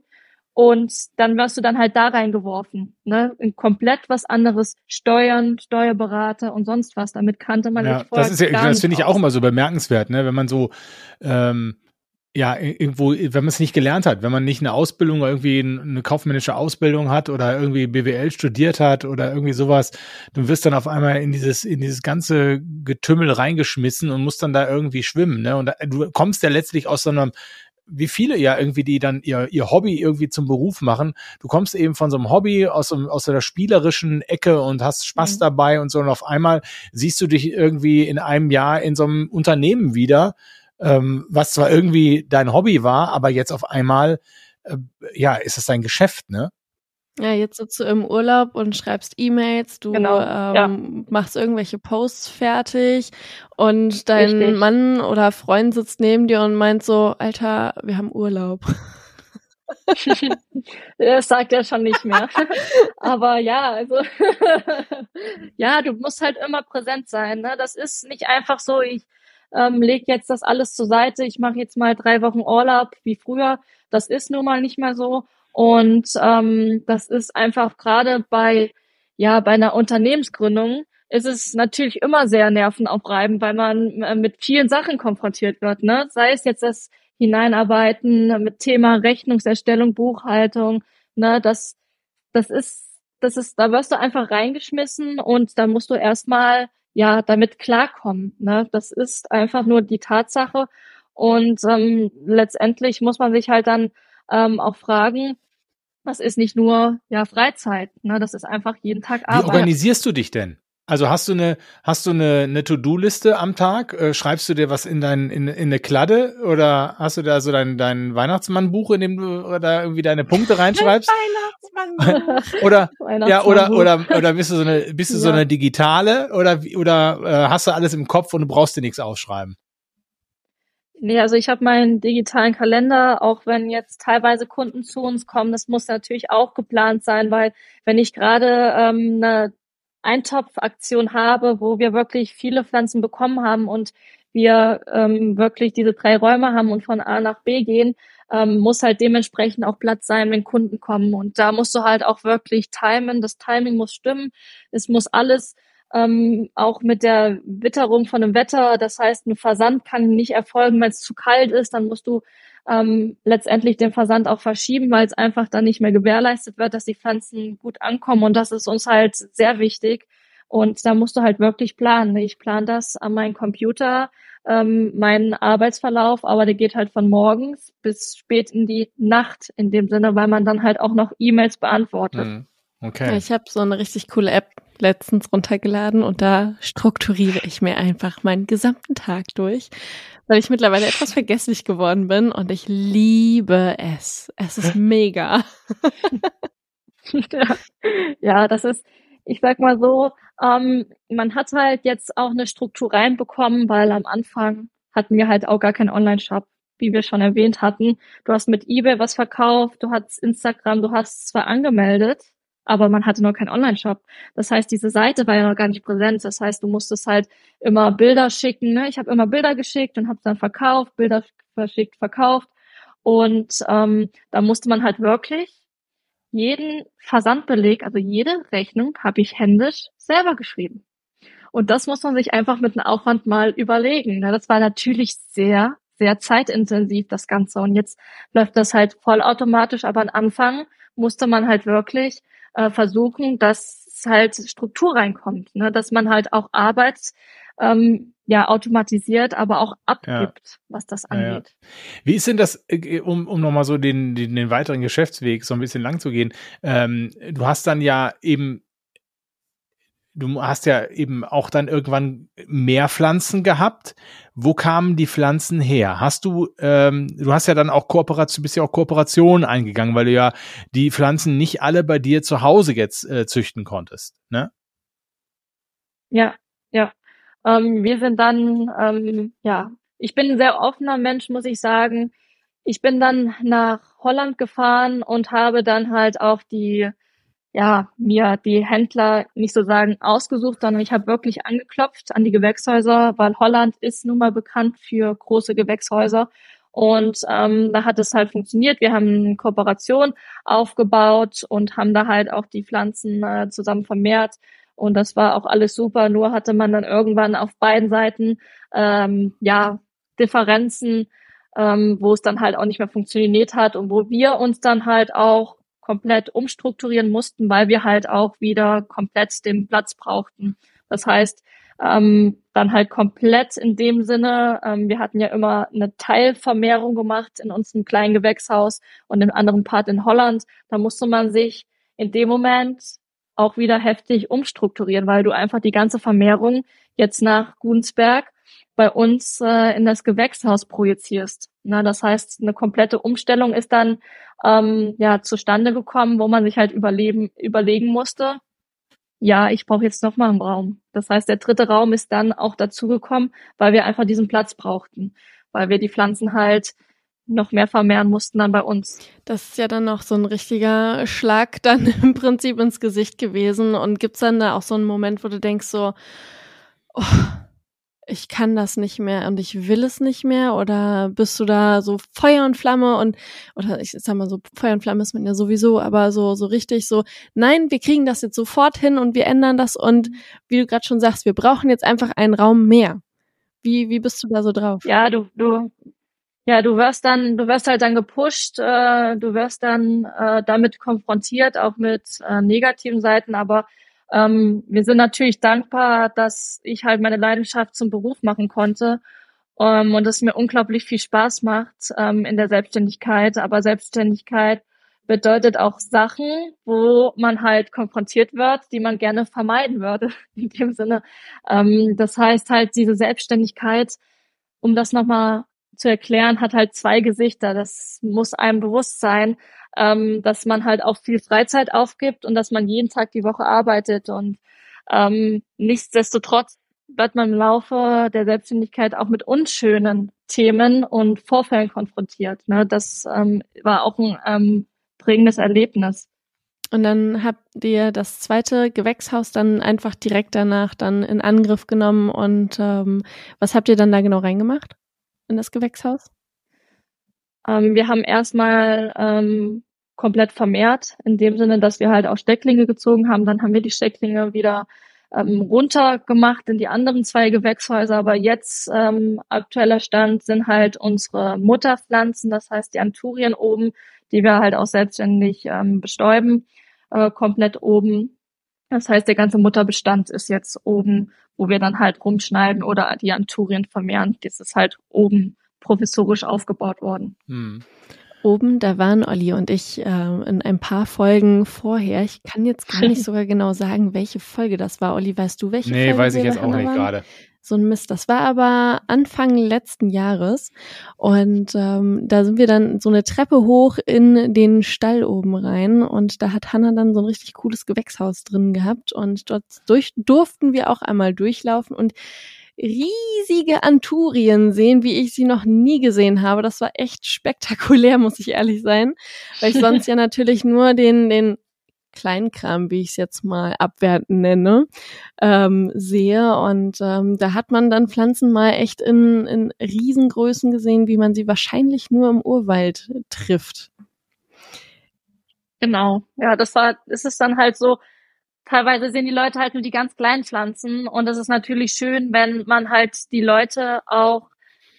und dann wirst du dann halt da reingeworfen, ne? In komplett was anderes, Steuern, Steuerberater und sonst was. Damit kannte man ja, sich vorher. Das ist ja, das finde ich auch immer so bemerkenswert, ne? Wenn man so ähm, ja, irgendwo, wenn man es nicht gelernt hat, wenn man nicht eine Ausbildung irgendwie eine kaufmännische Ausbildung hat oder irgendwie BWL studiert hat oder irgendwie sowas, du wirst dann auf einmal in dieses, in dieses ganze Getümmel reingeschmissen und musst dann da irgendwie schwimmen, ne? Und du kommst ja letztlich aus so einem, wie viele ja irgendwie, die dann ihr, ihr Hobby irgendwie zum Beruf machen. Du kommst eben von so einem Hobby aus, aus der spielerischen Ecke und hast Spaß mhm. dabei und so und auf einmal siehst du dich irgendwie in einem Jahr in so einem Unternehmen wieder, ähm, was zwar irgendwie dein Hobby war, aber jetzt auf einmal, äh, ja, ist es dein Geschäft, ne? Ja, jetzt sitzt du im Urlaub und schreibst E-Mails, du genau, ähm, ja. machst irgendwelche Posts fertig und dein Richtig. Mann oder Freund sitzt neben dir und meint so, Alter, wir haben Urlaub. das sagt er schon nicht mehr. Aber ja, also ja, du musst halt immer präsent sein. Ne? Das ist nicht einfach so, ich ähm, leg jetzt das alles zur Seite, ich mache jetzt mal drei Wochen Urlaub wie früher. Das ist nun mal nicht mehr so. Und ähm, das ist einfach gerade bei, ja, bei einer Unternehmensgründung ist es natürlich immer sehr nervenaufreibend, weil man äh, mit vielen Sachen konfrontiert wird. Ne? Sei es jetzt das Hineinarbeiten mit Thema Rechnungserstellung, Buchhaltung, ne, das, das ist, das ist, da wirst du einfach reingeschmissen und da musst du erstmal ja damit klarkommen. Ne? Das ist einfach nur die Tatsache. Und ähm, letztendlich muss man sich halt dann ähm, auch fragen, das ist nicht nur ja Freizeit, ne? das ist einfach jeden Tag Arbeit. Wie organisierst du dich denn? Also hast du eine, hast du eine, eine To-Do-Liste am Tag? Äh, schreibst du dir was in dein, in, in eine Kladde oder hast du da so dein, dein Weihnachtsmannbuch, in dem du da irgendwie deine Punkte reinschreibst? oder ja oder oder oder bist du so eine bist du ja. so eine digitale oder oder äh, hast du alles im Kopf und du brauchst dir nichts aufschreiben? Nee, also ich habe meinen digitalen Kalender, auch wenn jetzt teilweise Kunden zu uns kommen, das muss natürlich auch geplant sein, weil wenn ich gerade ähm, eine Eintopfaktion habe, wo wir wirklich viele Pflanzen bekommen haben und wir ähm, wirklich diese drei Räume haben und von A nach B gehen, ähm, muss halt dementsprechend auch Platz sein, wenn Kunden kommen. Und da musst du halt auch wirklich timen. Das Timing muss stimmen. Es muss alles ähm, auch mit der Witterung von dem Wetter. Das heißt, ein Versand kann nicht erfolgen, wenn es zu kalt ist. Dann musst du ähm, letztendlich den Versand auch verschieben, weil es einfach dann nicht mehr gewährleistet wird, dass die Pflanzen gut ankommen. Und das ist uns halt sehr wichtig. Und da musst du halt wirklich planen. Ich plane das an meinem Computer, ähm, meinen Arbeitsverlauf, aber der geht halt von morgens bis spät in die Nacht in dem Sinne, weil man dann halt auch noch E-Mails beantwortet. Mhm. Okay. Ja, ich habe so eine richtig coole App letztens runtergeladen und da strukturiere ich mir einfach meinen gesamten Tag durch, weil ich mittlerweile etwas vergesslich geworden bin und ich liebe es. Es ist mega. ja. das ist, ich sag mal so, ähm, man hat halt jetzt auch eine Struktur reinbekommen, weil am Anfang hatten wir halt auch gar keinen Online-Shop, wie wir schon erwähnt hatten. Du hast mit eBay was verkauft, du hast Instagram, du hast zwar angemeldet, aber man hatte noch keinen Online-Shop. Das heißt, diese Seite war ja noch gar nicht präsent. Das heißt, du musstest halt immer Bilder schicken. Ne? Ich habe immer Bilder geschickt und habe dann verkauft, Bilder verschickt, verkauft. Und ähm, da musste man halt wirklich jeden Versandbeleg, also jede Rechnung, habe ich händisch selber geschrieben. Und das muss man sich einfach mit einem Aufwand mal überlegen. Ne? Das war natürlich sehr, sehr zeitintensiv, das Ganze. Und jetzt läuft das halt vollautomatisch, aber am Anfang musste man halt wirklich äh, versuchen, dass halt Struktur reinkommt, ne? dass man halt auch Arbeit ähm, ja automatisiert, aber auch abgibt, ja. was das angeht. Ja, ja. Wie ist denn das, äh, um, um nochmal so den, den, den weiteren Geschäftsweg so ein bisschen lang zu gehen? Ähm, du hast dann ja eben du hast ja eben auch dann irgendwann mehr Pflanzen gehabt. Wo kamen die Pflanzen her? Hast du, ähm, du hast ja dann auch Kooperation, bist ja auch Kooperationen eingegangen, weil du ja die Pflanzen nicht alle bei dir zu Hause jetzt äh, züchten konntest, ne? Ja, ja. Ähm, wir sind dann, ähm, ja, ich bin ein sehr offener Mensch, muss ich sagen. Ich bin dann nach Holland gefahren und habe dann halt auch die ja, mir die Händler nicht so sagen ausgesucht, sondern ich habe wirklich angeklopft an die Gewächshäuser, weil Holland ist nun mal bekannt für große Gewächshäuser. Und ähm, da hat es halt funktioniert. Wir haben eine Kooperation aufgebaut und haben da halt auch die Pflanzen äh, zusammen vermehrt. Und das war auch alles super. Nur hatte man dann irgendwann auf beiden Seiten ähm, ja Differenzen, ähm, wo es dann halt auch nicht mehr funktioniert hat und wo wir uns dann halt auch komplett umstrukturieren mussten, weil wir halt auch wieder komplett den Platz brauchten. Das heißt, ähm, dann halt komplett in dem Sinne, ähm, wir hatten ja immer eine Teilvermehrung gemacht in unserem kleinen Gewächshaus und im anderen Part in Holland. Da musste man sich in dem Moment auch wieder heftig umstrukturieren, weil du einfach die ganze Vermehrung jetzt nach Gunsberg bei uns äh, in das Gewächshaus projizierst. Na, das heißt, eine komplette Umstellung ist dann ähm, ja zustande gekommen, wo man sich halt überleben, überlegen musste, ja, ich brauche jetzt noch mal einen Raum. Das heißt, der dritte Raum ist dann auch dazugekommen, weil wir einfach diesen Platz brauchten, weil wir die Pflanzen halt noch mehr vermehren mussten dann bei uns. Das ist ja dann noch so ein richtiger Schlag dann im Prinzip ins Gesicht gewesen. Und gibt's dann da auch so einen Moment, wo du denkst so, oh, ich kann das nicht mehr und ich will es nicht mehr? Oder bist du da so Feuer und Flamme und, oder ich sag mal so, Feuer und Flamme ist man ja sowieso, aber so, so richtig so, nein, wir kriegen das jetzt sofort hin und wir ändern das und wie du gerade schon sagst, wir brauchen jetzt einfach einen Raum mehr. Wie, wie bist du da so drauf? Ja, du, du, ja, du wirst dann, du wirst halt dann gepusht, äh, du wirst dann äh, damit konfrontiert, auch mit äh, negativen Seiten, aber ähm, wir sind natürlich dankbar, dass ich halt meine Leidenschaft zum Beruf machen konnte ähm, und es mir unglaublich viel Spaß macht ähm, in der Selbstständigkeit. Aber Selbstständigkeit bedeutet auch Sachen, wo man halt konfrontiert wird, die man gerne vermeiden würde. In dem Sinne. Ähm, das heißt halt diese Selbstständigkeit, um das nochmal zu erklären, hat halt zwei Gesichter. Das muss einem bewusst sein, ähm, dass man halt auch viel Freizeit aufgibt und dass man jeden Tag die Woche arbeitet. Und ähm, nichtsdestotrotz wird man im Laufe der Selbstständigkeit auch mit unschönen Themen und Vorfällen konfrontiert. Ne? Das ähm, war auch ein ähm, prägendes Erlebnis. Und dann habt ihr das zweite Gewächshaus dann einfach direkt danach dann in Angriff genommen. Und ähm, was habt ihr dann da genau reingemacht in das Gewächshaus? Ähm, wir haben erstmal ähm, komplett vermehrt, in dem Sinne, dass wir halt auch Stecklinge gezogen haben. Dann haben wir die Stecklinge wieder ähm, runtergemacht in die anderen zwei Gewächshäuser. Aber jetzt ähm, aktueller Stand sind halt unsere Mutterpflanzen, das heißt die Anturien oben, die wir halt auch selbstständig ähm, bestäuben, äh, komplett oben. Das heißt, der ganze Mutterbestand ist jetzt oben, wo wir dann halt rumschneiden oder die Anturien vermehren. Das ist halt oben provisorisch aufgebaut worden. Hm. Oben, da waren Olli und ich äh, in ein paar Folgen vorher. Ich kann jetzt gar nicht sogar genau sagen, welche Folge das war. Olli, weißt du, welche nee, Folge? Nee, weiß ich jetzt auch nicht gerade so ein Mist. Das war aber Anfang letzten Jahres und ähm, da sind wir dann so eine Treppe hoch in den Stall oben rein und da hat Hanna dann so ein richtig cooles Gewächshaus drin gehabt und dort durch, durften wir auch einmal durchlaufen und riesige Anturien sehen, wie ich sie noch nie gesehen habe. Das war echt spektakulär, muss ich ehrlich sein, weil ich sonst ja natürlich nur den, den Kleinkram, wie ich es jetzt mal abwertend nenne, ähm, sehe. Und ähm, da hat man dann Pflanzen mal echt in, in Riesengrößen gesehen, wie man sie wahrscheinlich nur im Urwald trifft. Genau, ja, das war, es ist dann halt so, teilweise sehen die Leute halt nur die ganz kleinen Pflanzen und es ist natürlich schön, wenn man halt die Leute auch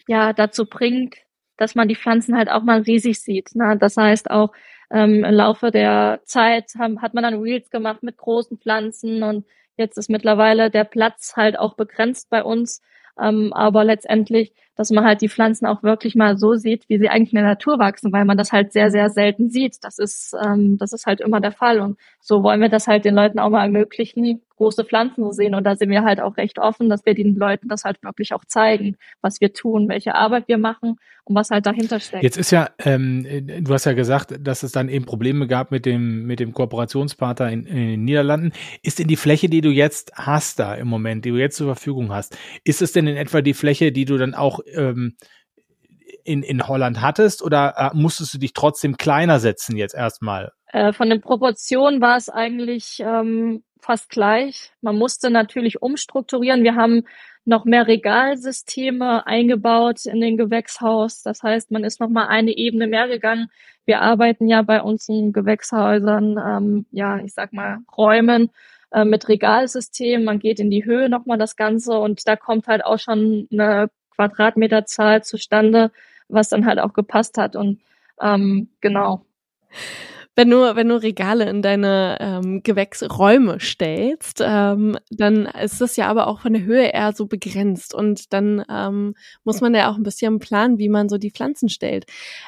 ja dazu bringt, dass man die Pflanzen halt auch mal riesig sieht. Ne? Das heißt auch, ähm, im Laufe der Zeit haben, hat man dann Reels gemacht mit großen Pflanzen und jetzt ist mittlerweile der Platz halt auch begrenzt bei uns. Ähm, aber letztendlich, dass man halt die Pflanzen auch wirklich mal so sieht, wie sie eigentlich in der Natur wachsen, weil man das halt sehr, sehr selten sieht. Das ist, ähm, das ist halt immer der Fall. Und so wollen wir das halt den Leuten auch mal ermöglichen, große Pflanzen zu sehen. Und da sind wir halt auch recht offen, dass wir den Leuten das halt wirklich auch zeigen, was wir tun, welche Arbeit wir machen und was halt dahinter steckt. Jetzt ist ja, ähm, du hast ja gesagt, dass es dann eben Probleme gab mit dem, mit dem Kooperationspartner in, in den Niederlanden. Ist denn die Fläche, die du jetzt hast da im Moment, die du jetzt zur Verfügung hast, ist es denn in etwa die Fläche, die du dann auch ähm, in, in Holland hattest oder äh, musstest du dich trotzdem kleiner setzen jetzt erstmal? Äh, von den Proportionen war es eigentlich ähm, fast gleich. Man musste natürlich umstrukturieren. Wir haben noch mehr Regalsysteme eingebaut in den Gewächshaus. Das heißt, man ist noch mal eine Ebene mehr gegangen. Wir arbeiten ja bei unseren Gewächshäusern, ähm, ja, ich sag mal Räumen äh, mit Regalsystem. Man geht in die Höhe noch mal das Ganze und da kommt halt auch schon eine Quadratmeterzahl zustande, was dann halt auch gepasst hat und ähm, genau wenn du, wenn du Regale in deine ähm, Gewächsräume stellst, ähm, dann ist das ja aber auch von der Höhe eher so begrenzt und dann ähm, muss man ja auch ein bisschen planen, wie man so die Pflanzen stellt.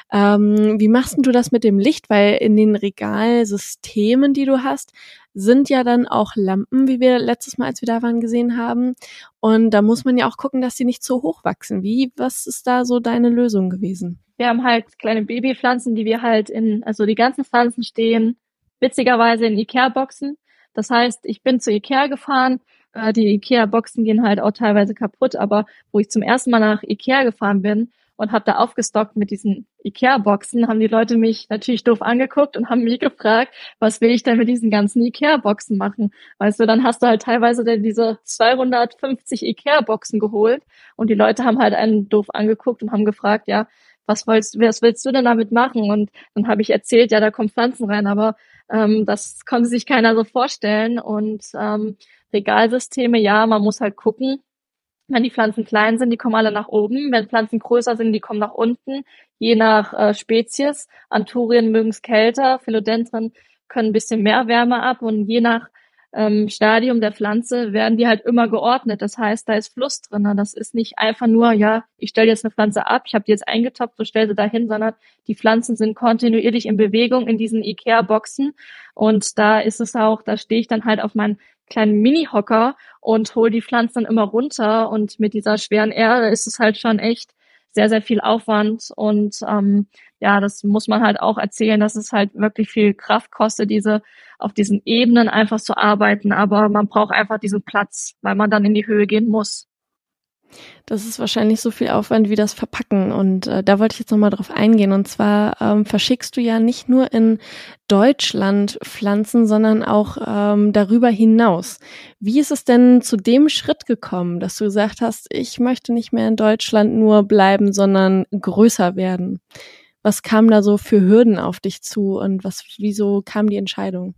Ähm, wie machst du das mit dem Licht? Weil in den Regalsystemen, die du hast, sind ja dann auch Lampen, wie wir letztes Mal, als wir da waren, gesehen haben. Und da muss man ja auch gucken, dass sie nicht zu hoch wachsen. Wie, was ist da so deine Lösung gewesen? Wir haben halt kleine Babypflanzen, die wir halt in, also die ganzen Pflanzen stehen witzigerweise in Ikea-Boxen. Das heißt, ich bin zu Ikea gefahren, äh, die Ikea-Boxen gehen halt auch teilweise kaputt, aber wo ich zum ersten Mal nach Ikea gefahren bin und habe da aufgestockt mit diesen Ikea-Boxen, haben die Leute mich natürlich doof angeguckt und haben mich gefragt, was will ich denn mit diesen ganzen Ikea-Boxen machen? Weißt du, dann hast du halt teilweise diese 250 Ikea-Boxen geholt und die Leute haben halt einen doof angeguckt und haben gefragt, ja, was willst, was willst du denn damit machen? Und dann habe ich erzählt, ja, da kommen Pflanzen rein, aber ähm, das konnte sich keiner so vorstellen. Und ähm, Regalsysteme, ja, man muss halt gucken. Wenn die Pflanzen klein sind, die kommen alle nach oben. Wenn Pflanzen größer sind, die kommen nach unten, je nach äh, Spezies. Anturien mögen es kälter, Philodendren können ein bisschen mehr Wärme ab und je nach ähm, Stadium der Pflanze werden die halt immer geordnet. Das heißt, da ist Fluss drin. Das ist nicht einfach nur, ja, ich stelle jetzt eine Pflanze ab, ich habe die jetzt eingetopft und stelle sie dahin, sondern die Pflanzen sind kontinuierlich in Bewegung in diesen Ikea-Boxen. Und da ist es auch, da stehe ich dann halt auf meinen kleinen Mini-Hocker und hole die Pflanzen immer runter. Und mit dieser schweren Erde ist es halt schon echt sehr, sehr viel Aufwand und ähm, ja, das muss man halt auch erzählen, dass es halt wirklich viel Kraft kostet, diese auf diesen Ebenen einfach zu arbeiten, aber man braucht einfach diesen Platz, weil man dann in die Höhe gehen muss. Das ist wahrscheinlich so viel Aufwand wie das Verpacken. Und äh, da wollte ich jetzt nochmal drauf eingehen. Und zwar ähm, verschickst du ja nicht nur in Deutschland Pflanzen, sondern auch ähm, darüber hinaus. Wie ist es denn zu dem Schritt gekommen, dass du gesagt hast, ich möchte nicht mehr in Deutschland nur bleiben, sondern größer werden? Was kam da so für Hürden auf dich zu und was, wieso kam die Entscheidung?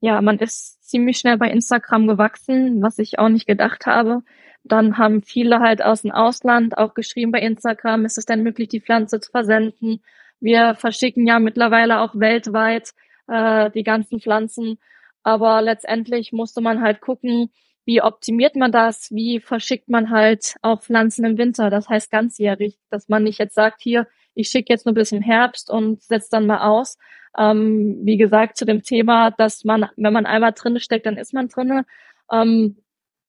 Ja, man ist ziemlich schnell bei Instagram gewachsen, was ich auch nicht gedacht habe. Dann haben viele halt aus dem Ausland auch geschrieben bei Instagram, ist es denn möglich, die Pflanze zu versenden? Wir verschicken ja mittlerweile auch weltweit äh, die ganzen Pflanzen. Aber letztendlich musste man halt gucken, wie optimiert man das? Wie verschickt man halt auch Pflanzen im Winter? Das heißt ganzjährig, dass man nicht jetzt sagt, hier, ich schicke jetzt nur bis im Herbst und setze dann mal aus. Ähm, wie gesagt, zu dem Thema, dass man, wenn man einmal drinne steckt, dann ist man drinne. Ähm,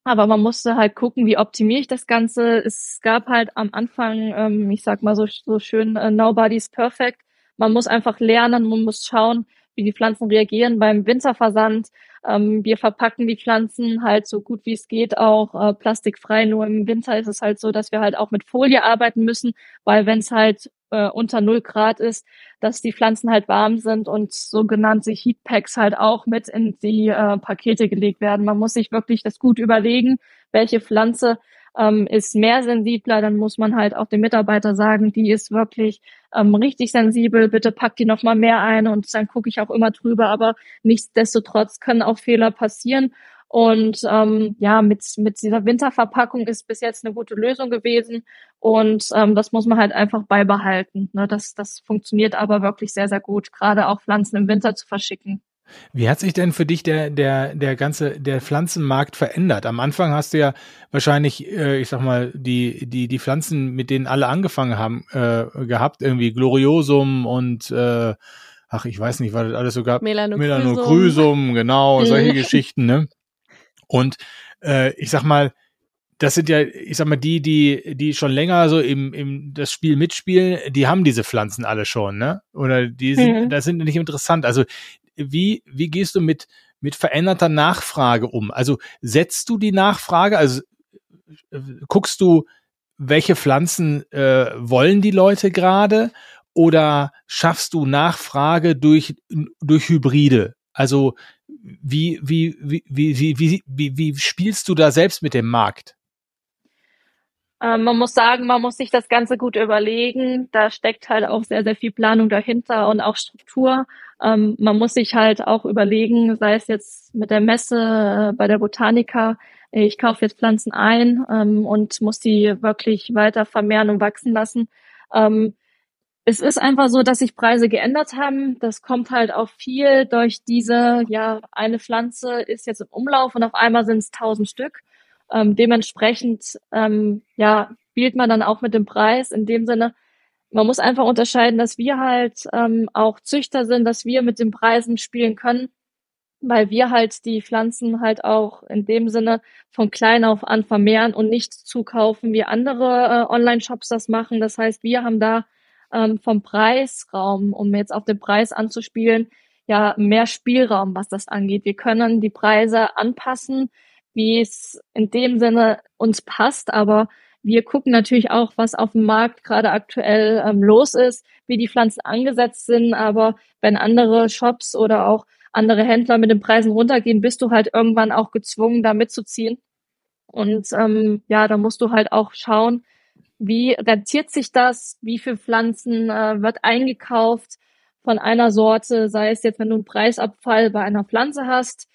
aber man musste halt gucken, wie optimiere ich das Ganze. Es gab halt am Anfang, ähm, ich sag mal so, so schön, uh, nobody's perfect. Man muss einfach lernen, man muss schauen, wie die Pflanzen reagieren beim Winterversand. Ähm, wir verpacken die Pflanzen halt so gut wie es geht auch äh, plastikfrei. Nur im Winter ist es halt so, dass wir halt auch mit Folie arbeiten müssen, weil wenn es halt äh, unter null Grad ist, dass die Pflanzen halt warm sind und sogenannte Heatpacks halt auch mit in die äh, Pakete gelegt werden. Man muss sich wirklich das gut überlegen, welche Pflanze ähm, ist mehr sensibler, dann muss man halt auch dem Mitarbeiter sagen, die ist wirklich ähm, richtig sensibel, bitte pack die nochmal mehr ein und dann gucke ich auch immer drüber, aber nichtsdestotrotz können auch Fehler passieren und ähm, ja, mit, mit dieser Winterverpackung ist bis jetzt eine gute Lösung gewesen. Und ähm, das muss man halt einfach beibehalten. Ne? Das, das funktioniert aber wirklich sehr, sehr gut, gerade auch Pflanzen im Winter zu verschicken. Wie hat sich denn für dich der, der, der ganze, der Pflanzenmarkt verändert? Am Anfang hast du ja wahrscheinlich, äh, ich sag mal, die, die, die Pflanzen, mit denen alle angefangen haben, äh, gehabt, irgendwie Gloriosum und äh, ach, ich weiß nicht, was das alles so gab. Melanochrysum. Melanochrysum, genau, solche Geschichten, ne? Und äh, ich sag mal, das sind ja, ich sag mal, die, die, die schon länger so im, im das Spiel mitspielen, die haben diese Pflanzen alle schon, ne? Oder die sind, mhm. das sind nicht interessant. Also wie, wie gehst du mit, mit veränderter Nachfrage um? Also setzt du die Nachfrage, also äh, guckst du, welche Pflanzen äh, wollen die Leute gerade? Oder schaffst du Nachfrage durch, durch Hybride? Also wie, wie, wie, wie, wie, wie, wie spielst du da selbst mit dem Markt? Ähm, man muss sagen, man muss sich das Ganze gut überlegen. Da steckt halt auch sehr, sehr viel Planung dahinter und auch Struktur. Ähm, man muss sich halt auch überlegen, sei es jetzt mit der Messe äh, bei der Botanica, ich kaufe jetzt Pflanzen ein ähm, und muss die wirklich weiter vermehren und wachsen lassen. Es ist einfach so, dass sich Preise geändert haben. Das kommt halt auch viel durch diese, ja, eine Pflanze ist jetzt im Umlauf und auf einmal sind es tausend Stück. Ähm, dementsprechend, ähm, ja, spielt man dann auch mit dem Preis. In dem Sinne, man muss einfach unterscheiden, dass wir halt ähm, auch Züchter sind, dass wir mit den Preisen spielen können, weil wir halt die Pflanzen halt auch in dem Sinne von klein auf an vermehren und nicht zukaufen, wie andere äh, Online-Shops das machen. Das heißt, wir haben da ähm, vom Preisraum, um jetzt auf den Preis anzuspielen, ja mehr Spielraum, was das angeht. Wir können die Preise anpassen, wie es in dem Sinne uns passt, aber wir gucken natürlich auch, was auf dem Markt gerade aktuell ähm, los ist, wie die Pflanzen angesetzt sind. Aber wenn andere Shops oder auch andere Händler mit den Preisen runtergehen, bist du halt irgendwann auch gezwungen, da mitzuziehen. Und ähm, ja, da musst du halt auch schauen, wie rentiert sich das? Wie viel Pflanzen äh, wird eingekauft von einer Sorte? Sei es jetzt, wenn du einen Preisabfall bei einer Pflanze hast,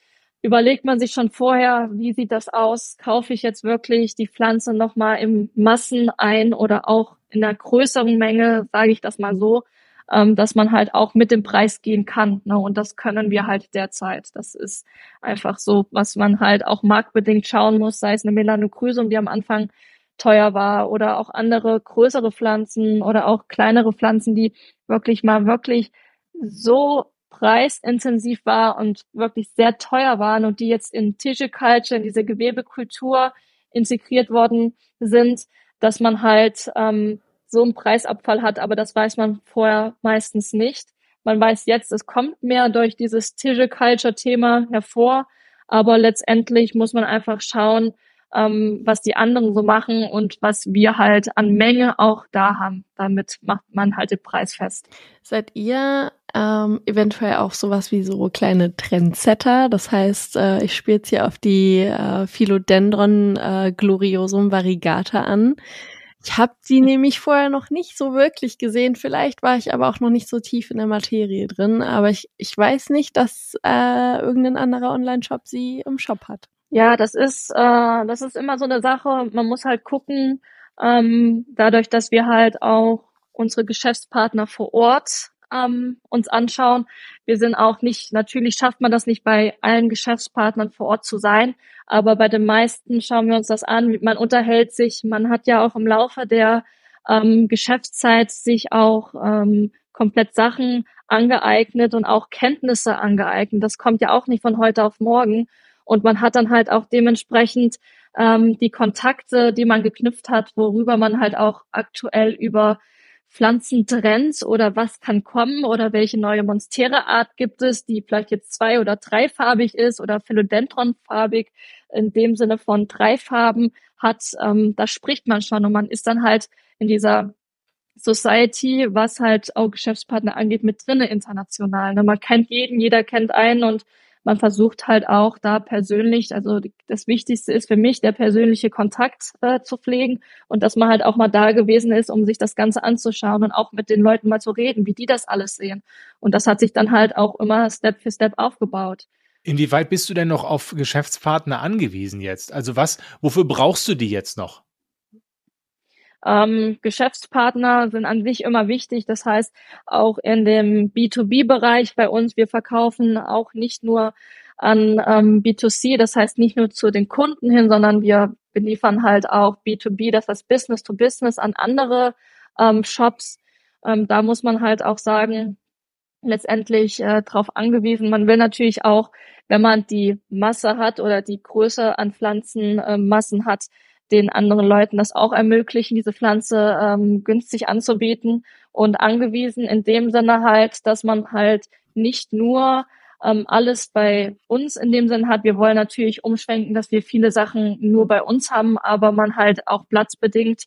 überlegt man sich schon vorher, wie sieht das aus? Kaufe ich jetzt wirklich die Pflanze nochmal im Massen ein oder auch in einer größeren Menge, sage ich das mal so, ähm, dass man halt auch mit dem Preis gehen kann. Ne? Und das können wir halt derzeit. Das ist einfach so, was man halt auch marktbedingt schauen muss, sei es eine Melanochrysum, die am Anfang teuer war oder auch andere größere Pflanzen oder auch kleinere Pflanzen, die wirklich mal wirklich so preisintensiv war und wirklich sehr teuer waren und die jetzt in Tissue Culture, in diese Gewebekultur integriert worden sind, dass man halt ähm, so einen Preisabfall hat, aber das weiß man vorher meistens nicht. Man weiß jetzt, es kommt mehr durch dieses Tissue Culture Thema hervor, aber letztendlich muss man einfach schauen, ähm, was die anderen so machen und was wir halt an Menge auch da haben. Damit macht man halt den Preis fest. Seid ihr ähm, eventuell auch sowas wie so kleine Trendsetter? Das heißt, äh, ich spiele jetzt hier auf die äh, Philodendron äh, gloriosum variegata an. Ich habe sie nämlich vorher noch nicht so wirklich gesehen. Vielleicht war ich aber auch noch nicht so tief in der Materie drin. Aber ich, ich weiß nicht, dass äh, irgendein anderer Online-Shop sie im Shop hat. Ja, das ist, äh, das ist immer so eine Sache. Man muss halt gucken, ähm, dadurch, dass wir halt auch unsere Geschäftspartner vor Ort ähm, uns anschauen. Wir sind auch nicht, natürlich schafft man das nicht bei allen Geschäftspartnern vor Ort zu sein, aber bei den meisten schauen wir uns das an. Man unterhält sich, man hat ja auch im Laufe der ähm, Geschäftszeit sich auch ähm, komplett Sachen angeeignet und auch Kenntnisse angeeignet. Das kommt ja auch nicht von heute auf morgen. Und man hat dann halt auch dementsprechend ähm, die Kontakte, die man geknüpft hat, worüber man halt auch aktuell über Pflanzentrends oder was kann kommen oder welche neue Monstera-Art gibt es, die vielleicht jetzt zwei- oder dreifarbig ist oder Philodendron-farbig in dem Sinne von drei Farben hat, ähm, da spricht man schon und man ist dann halt in dieser Society, was halt auch Geschäftspartner angeht, mit drinne international. Ne? Man kennt jeden, jeder kennt einen und man versucht halt auch da persönlich, also das Wichtigste ist für mich, der persönliche Kontakt äh, zu pflegen und dass man halt auch mal da gewesen ist, um sich das Ganze anzuschauen und auch mit den Leuten mal zu reden, wie die das alles sehen. Und das hat sich dann halt auch immer Step für Step aufgebaut. Inwieweit bist du denn noch auf Geschäftspartner angewiesen jetzt? Also was, wofür brauchst du die jetzt noch? Ähm, Geschäftspartner sind an sich immer wichtig. Das heißt, auch in dem B2B-Bereich bei uns, wir verkaufen auch nicht nur an ähm, B2C, das heißt nicht nur zu den Kunden hin, sondern wir beliefern halt auch B2B, das heißt Business to Business an andere ähm, Shops. Ähm, da muss man halt auch sagen, letztendlich äh, darauf angewiesen. Man will natürlich auch, wenn man die Masse hat oder die Größe an Pflanzenmassen äh, hat, den anderen Leuten das auch ermöglichen, diese Pflanze ähm, günstig anzubieten und angewiesen in dem Sinne halt, dass man halt nicht nur ähm, alles bei uns in dem Sinn hat. Wir wollen natürlich umschwenken, dass wir viele Sachen nur bei uns haben, aber man halt auch platzbedingt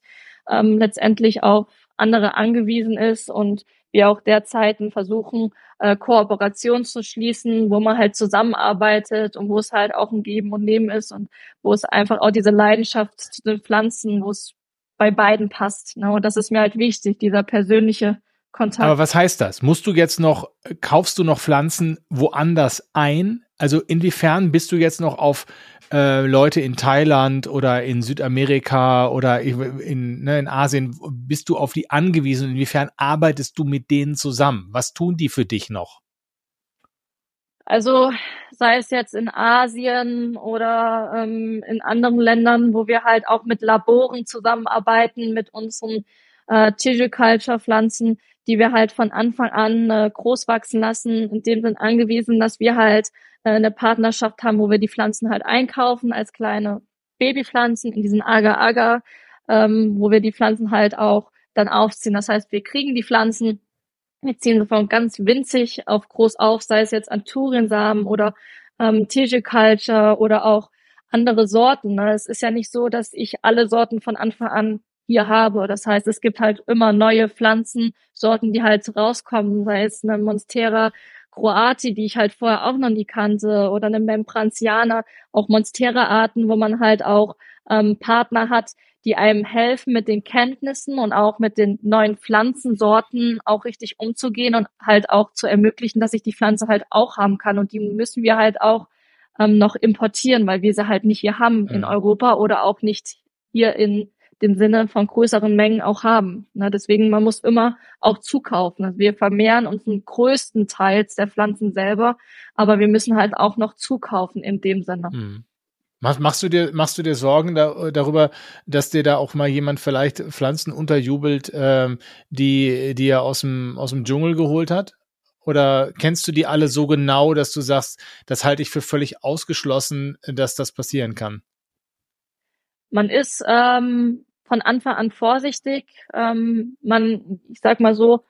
ähm, letztendlich auf andere angewiesen ist und wir auch derzeit versuchen, äh, Kooperation zu schließen, wo man halt zusammenarbeitet und wo es halt auch ein Geben und Nehmen ist und wo es einfach auch diese Leidenschaft zu den Pflanzen, wo es bei beiden passt. Ne? Und das ist mir halt wichtig, dieser persönliche Kontakt. Aber was heißt das? Musst du jetzt noch, kaufst du noch Pflanzen woanders ein? Also inwiefern bist du jetzt noch auf äh, Leute in Thailand oder in Südamerika oder in, ne, in Asien, bist du auf die angewiesen? Inwiefern arbeitest du mit denen zusammen? Was tun die für dich noch? Also sei es jetzt in Asien oder ähm, in anderen Ländern, wo wir halt auch mit Laboren zusammenarbeiten, mit unseren äh, Tissue Culture Pflanzen, die wir halt von Anfang an äh, groß wachsen lassen. In dem sind angewiesen, dass wir halt eine Partnerschaft haben, wo wir die Pflanzen halt einkaufen als kleine Babypflanzen in diesen Agar-Agar, ähm, wo wir die Pflanzen halt auch dann aufziehen. Das heißt, wir kriegen die Pflanzen, wir ziehen sie von ganz winzig auf groß auf, sei es jetzt Anturiensamen oder ähm, Tissue Culture oder auch andere Sorten. Ne? Es ist ja nicht so, dass ich alle Sorten von Anfang an hier habe. Das heißt, es gibt halt immer neue Pflanzensorten, die halt rauskommen, sei es eine Monstera Croati, die ich halt vorher auch noch nie kannte, oder eine Membrantiana, auch Monstera-Arten, wo man halt auch ähm, Partner hat, die einem helfen, mit den Kenntnissen und auch mit den neuen Pflanzensorten auch richtig umzugehen und halt auch zu ermöglichen, dass ich die Pflanze halt auch haben kann. Und die müssen wir halt auch ähm, noch importieren, weil wir sie halt nicht hier haben in Europa oder auch nicht hier in dem Sinne von größeren Mengen auch haben. Ne? Deswegen, man muss immer auch zukaufen. Also wir vermehren uns den größten Teils der Pflanzen selber, aber wir müssen halt auch noch zukaufen in dem Sinne. Mhm. Machst du dir, machst du dir Sorgen da, darüber, dass dir da auch mal jemand vielleicht Pflanzen unterjubelt, ähm, die, die er aus dem, aus dem Dschungel geholt hat? Oder kennst du die alle so genau, dass du sagst, das halte ich für völlig ausgeschlossen, dass das passieren kann? Man ist ähm, von Anfang an vorsichtig. Ähm, man, ich sag mal so,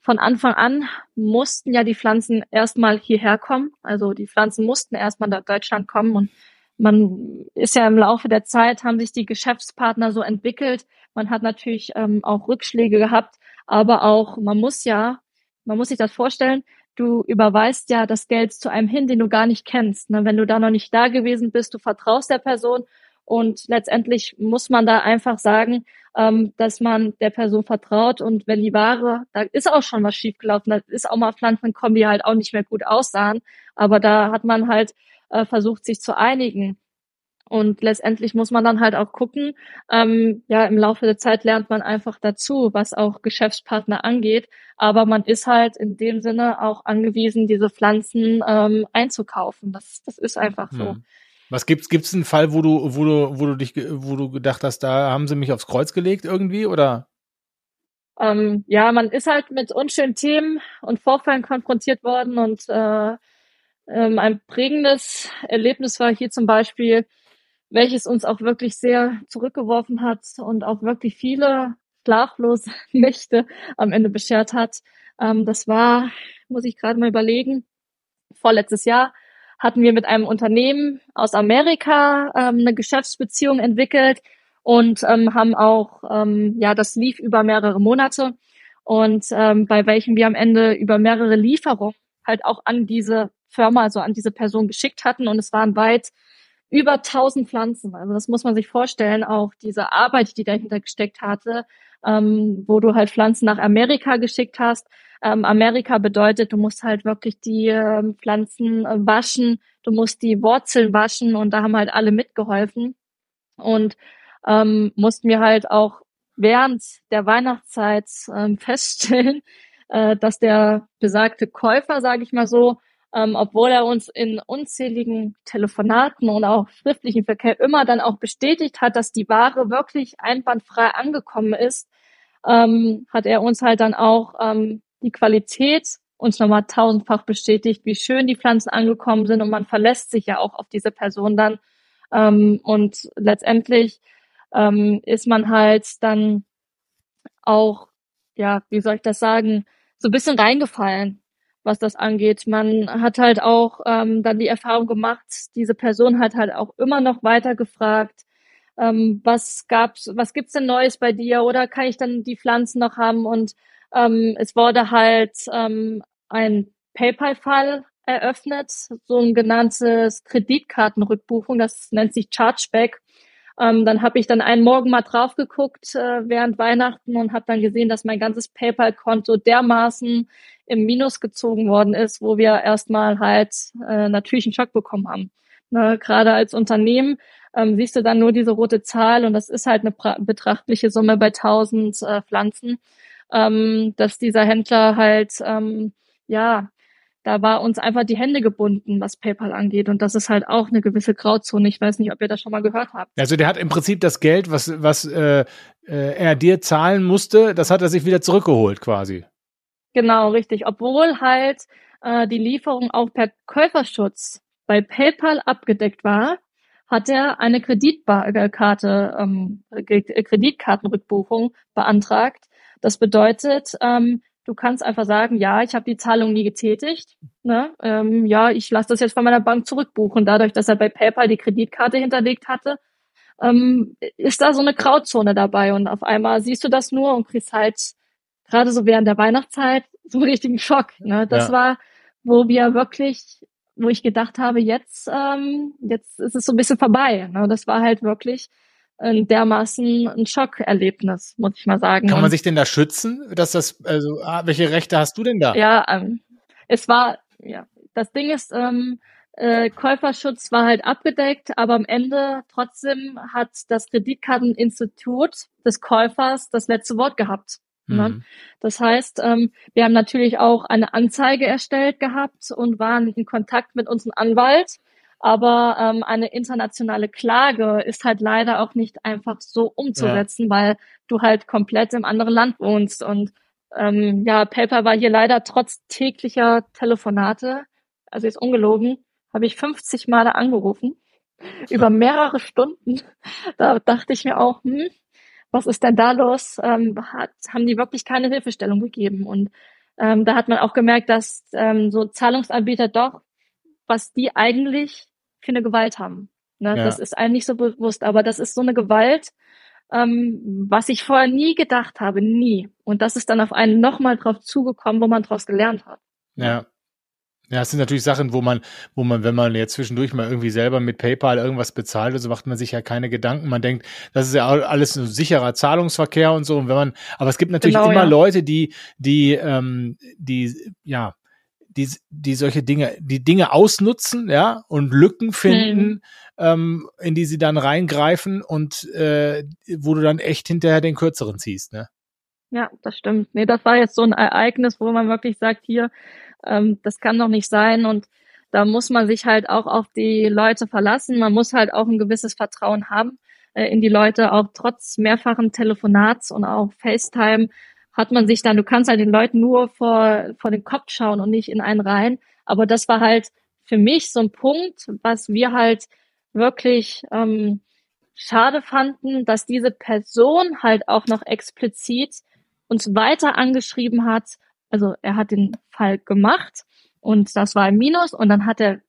von Anfang an mussten ja die Pflanzen erstmal hierher kommen. Also die Pflanzen mussten erstmal nach Deutschland kommen und man ist ja im Laufe der Zeit, haben sich die Geschäftspartner so entwickelt. Man hat natürlich ähm, auch Rückschläge gehabt, aber auch, man muss ja, man muss sich das vorstellen, du überweist ja das Geld zu einem hin, den du gar nicht kennst. Ne? Wenn du da noch nicht da gewesen bist, du vertraust der Person und letztendlich muss man da einfach sagen, ähm, dass man der Person vertraut und wenn die Ware, da ist auch schon was schiefgelaufen, da ist auch mal Pflanzen gekommen, die halt auch nicht mehr gut aussahen, aber da hat man halt äh, versucht, sich zu einigen. Und letztendlich muss man dann halt auch gucken, ähm, ja, im Laufe der Zeit lernt man einfach dazu, was auch Geschäftspartner angeht. Aber man ist halt in dem Sinne auch angewiesen, diese Pflanzen ähm, einzukaufen. Das, das ist einfach so. Hm. Was gibt's? Gibt's einen Fall, wo du, wo du, wo du dich, wo du gedacht hast, da haben sie mich aufs Kreuz gelegt irgendwie oder? Ähm, ja, man ist halt mit unschönen Themen und Vorfällen konfrontiert worden und äh, ähm, ein prägendes Erlebnis war hier zum Beispiel, welches uns auch wirklich sehr zurückgeworfen hat und auch wirklich viele schlaflose Nächte am Ende beschert hat. Ähm, das war, muss ich gerade mal überlegen, vorletztes Jahr hatten wir mit einem Unternehmen aus Amerika ähm, eine Geschäftsbeziehung entwickelt und ähm, haben auch, ähm, ja, das lief über mehrere Monate und ähm, bei welchem wir am Ende über mehrere Lieferungen halt auch an diese Firma, also an diese Person geschickt hatten und es waren weit über 1000 Pflanzen. Also das muss man sich vorstellen, auch diese Arbeit, die dahinter gesteckt hatte, ähm, wo du halt Pflanzen nach Amerika geschickt hast, ähm, Amerika bedeutet, du musst halt wirklich die ähm, Pflanzen äh, waschen, du musst die Wurzeln waschen und da haben halt alle mitgeholfen. Und ähm, mussten wir halt auch während der Weihnachtszeit ähm, feststellen, äh, dass der besagte Käufer, sage ich mal so, ähm, obwohl er uns in unzähligen Telefonaten und auch schriftlichen Verkehr immer dann auch bestätigt hat, dass die Ware wirklich einwandfrei angekommen ist, ähm, hat er uns halt dann auch ähm, die Qualität uns nochmal tausendfach bestätigt, wie schön die Pflanzen angekommen sind und man verlässt sich ja auch auf diese Person dann. Ähm, und letztendlich ähm, ist man halt dann auch, ja, wie soll ich das sagen, so ein bisschen reingefallen, was das angeht. Man hat halt auch ähm, dann die Erfahrung gemacht, diese Person hat halt auch immer noch weiter gefragt, ähm, was gab's, was gibt's denn Neues bei dir oder kann ich dann die Pflanzen noch haben und ähm, es wurde halt ähm, ein PayPal-Fall eröffnet, so ein genanntes Kreditkartenrückbuchung, das nennt sich Chargeback. Ähm, dann habe ich dann einen Morgen mal drauf geguckt äh, während Weihnachten und habe dann gesehen, dass mein ganzes PayPal-Konto dermaßen im Minus gezogen worden ist, wo wir erstmal halt äh, natürlich einen Schock bekommen haben. Ne, Gerade als Unternehmen ähm, siehst du dann nur diese rote Zahl und das ist halt eine betrachtliche Summe bei 1000 äh, Pflanzen ähm, dass dieser Händler halt, ähm, ja, da war uns einfach die Hände gebunden, was PayPal angeht. Und das ist halt auch eine gewisse Grauzone. Ich weiß nicht, ob ihr das schon mal gehört habt. Also der hat im Prinzip das Geld, was, was äh, äh er dir zahlen musste, das hat er sich wieder zurückgeholt quasi. Genau, richtig. Obwohl halt äh, die Lieferung auch per Käuferschutz bei PayPal abgedeckt war, hat er eine Kreditkarte, ähm, Kreditkartenrückbuchung beantragt, das bedeutet, ähm, du kannst einfach sagen, ja, ich habe die Zahlung nie getätigt. Ne? Ähm, ja, ich lasse das jetzt von meiner Bank zurückbuchen. Dadurch, dass er bei PayPal die Kreditkarte hinterlegt hatte, ähm, ist da so eine Grauzone dabei. Und auf einmal siehst du das nur und kriegst halt gerade so während der Weihnachtszeit so einen richtigen Schock. Ne? Das ja. war, wo wir wirklich, wo ich gedacht habe, jetzt, ähm, jetzt ist es so ein bisschen vorbei. Ne? Das war halt wirklich ein dermaßen ein Schockerlebnis, muss ich mal sagen. Kann man sich denn da schützen, dass das, also ah, welche Rechte hast du denn da? Ja, ähm, es war, ja, das Ding ist, ähm, äh, Käuferschutz war halt abgedeckt, aber am Ende trotzdem hat das Kreditkarteninstitut des Käufers das letzte Wort gehabt. Ne? Mhm. Das heißt, ähm, wir haben natürlich auch eine Anzeige erstellt gehabt und waren in Kontakt mit unserem Anwalt aber ähm, eine internationale Klage ist halt leider auch nicht einfach so umzusetzen, ja. weil du halt komplett im anderen Land wohnst. Und ähm, ja, Paper war hier leider trotz täglicher Telefonate, also jetzt ungelogen, habe ich 50 Male angerufen über mehrere Stunden. Da dachte ich mir auch, hm, was ist denn da los? Ähm, hat, haben die wirklich keine Hilfestellung gegeben. Und ähm, da hat man auch gemerkt, dass ähm, so Zahlungsanbieter doch, was die eigentlich für eine Gewalt haben. Ne? Ja. Das ist einem nicht so bewusst, aber das ist so eine Gewalt, ähm, was ich vorher nie gedacht habe, nie. Und das ist dann auf einen nochmal drauf zugekommen, wo man draus gelernt hat. Ja. Ja, es sind natürlich Sachen, wo man, wo man, wenn man jetzt zwischendurch mal irgendwie selber mit PayPal irgendwas bezahlt, also macht man sich ja keine Gedanken. Man denkt, das ist ja alles ein sicherer Zahlungsverkehr und so. Und wenn man, aber es gibt natürlich genau, immer ja. Leute, die, die, ähm, die, ja, die, die solche Dinge, die Dinge ausnutzen, ja, und Lücken finden, hm. ähm, in die sie dann reingreifen und äh, wo du dann echt hinterher den kürzeren ziehst, ne? Ja, das stimmt. Nee, das war jetzt so ein Ereignis, wo man wirklich sagt, hier, ähm, das kann doch nicht sein und da muss man sich halt auch auf die Leute verlassen. Man muss halt auch ein gewisses Vertrauen haben äh, in die Leute, auch trotz mehrfachen Telefonats und auch FaceTime hat man sich dann, du kannst halt den Leuten nur vor, vor den Kopf schauen und nicht in einen rein. Aber das war halt für mich so ein Punkt, was wir halt wirklich ähm, schade fanden, dass diese Person halt auch noch explizit uns weiter angeschrieben hat. Also er hat den Fall gemacht und das war ein Minus und dann hat er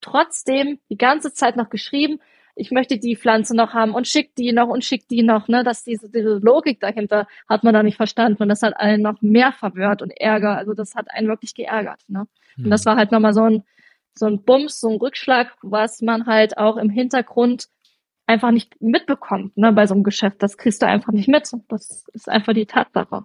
trotzdem die ganze Zeit noch geschrieben, ich möchte die Pflanze noch haben und schick die noch und schick die noch, ne, dass diese, diese Logik dahinter hat man da nicht verstanden und das hat einen noch mehr verwirrt und Ärger, also das hat einen wirklich geärgert, ne. Mhm. Und das hm. war halt nochmal so ein, so ein Bums, so ein Rückschlag, was man halt auch im Hintergrund einfach nicht mitbekommt, ne, bei so einem Geschäft. Das kriegst du einfach nicht mit. Das ist einfach die Tatsache.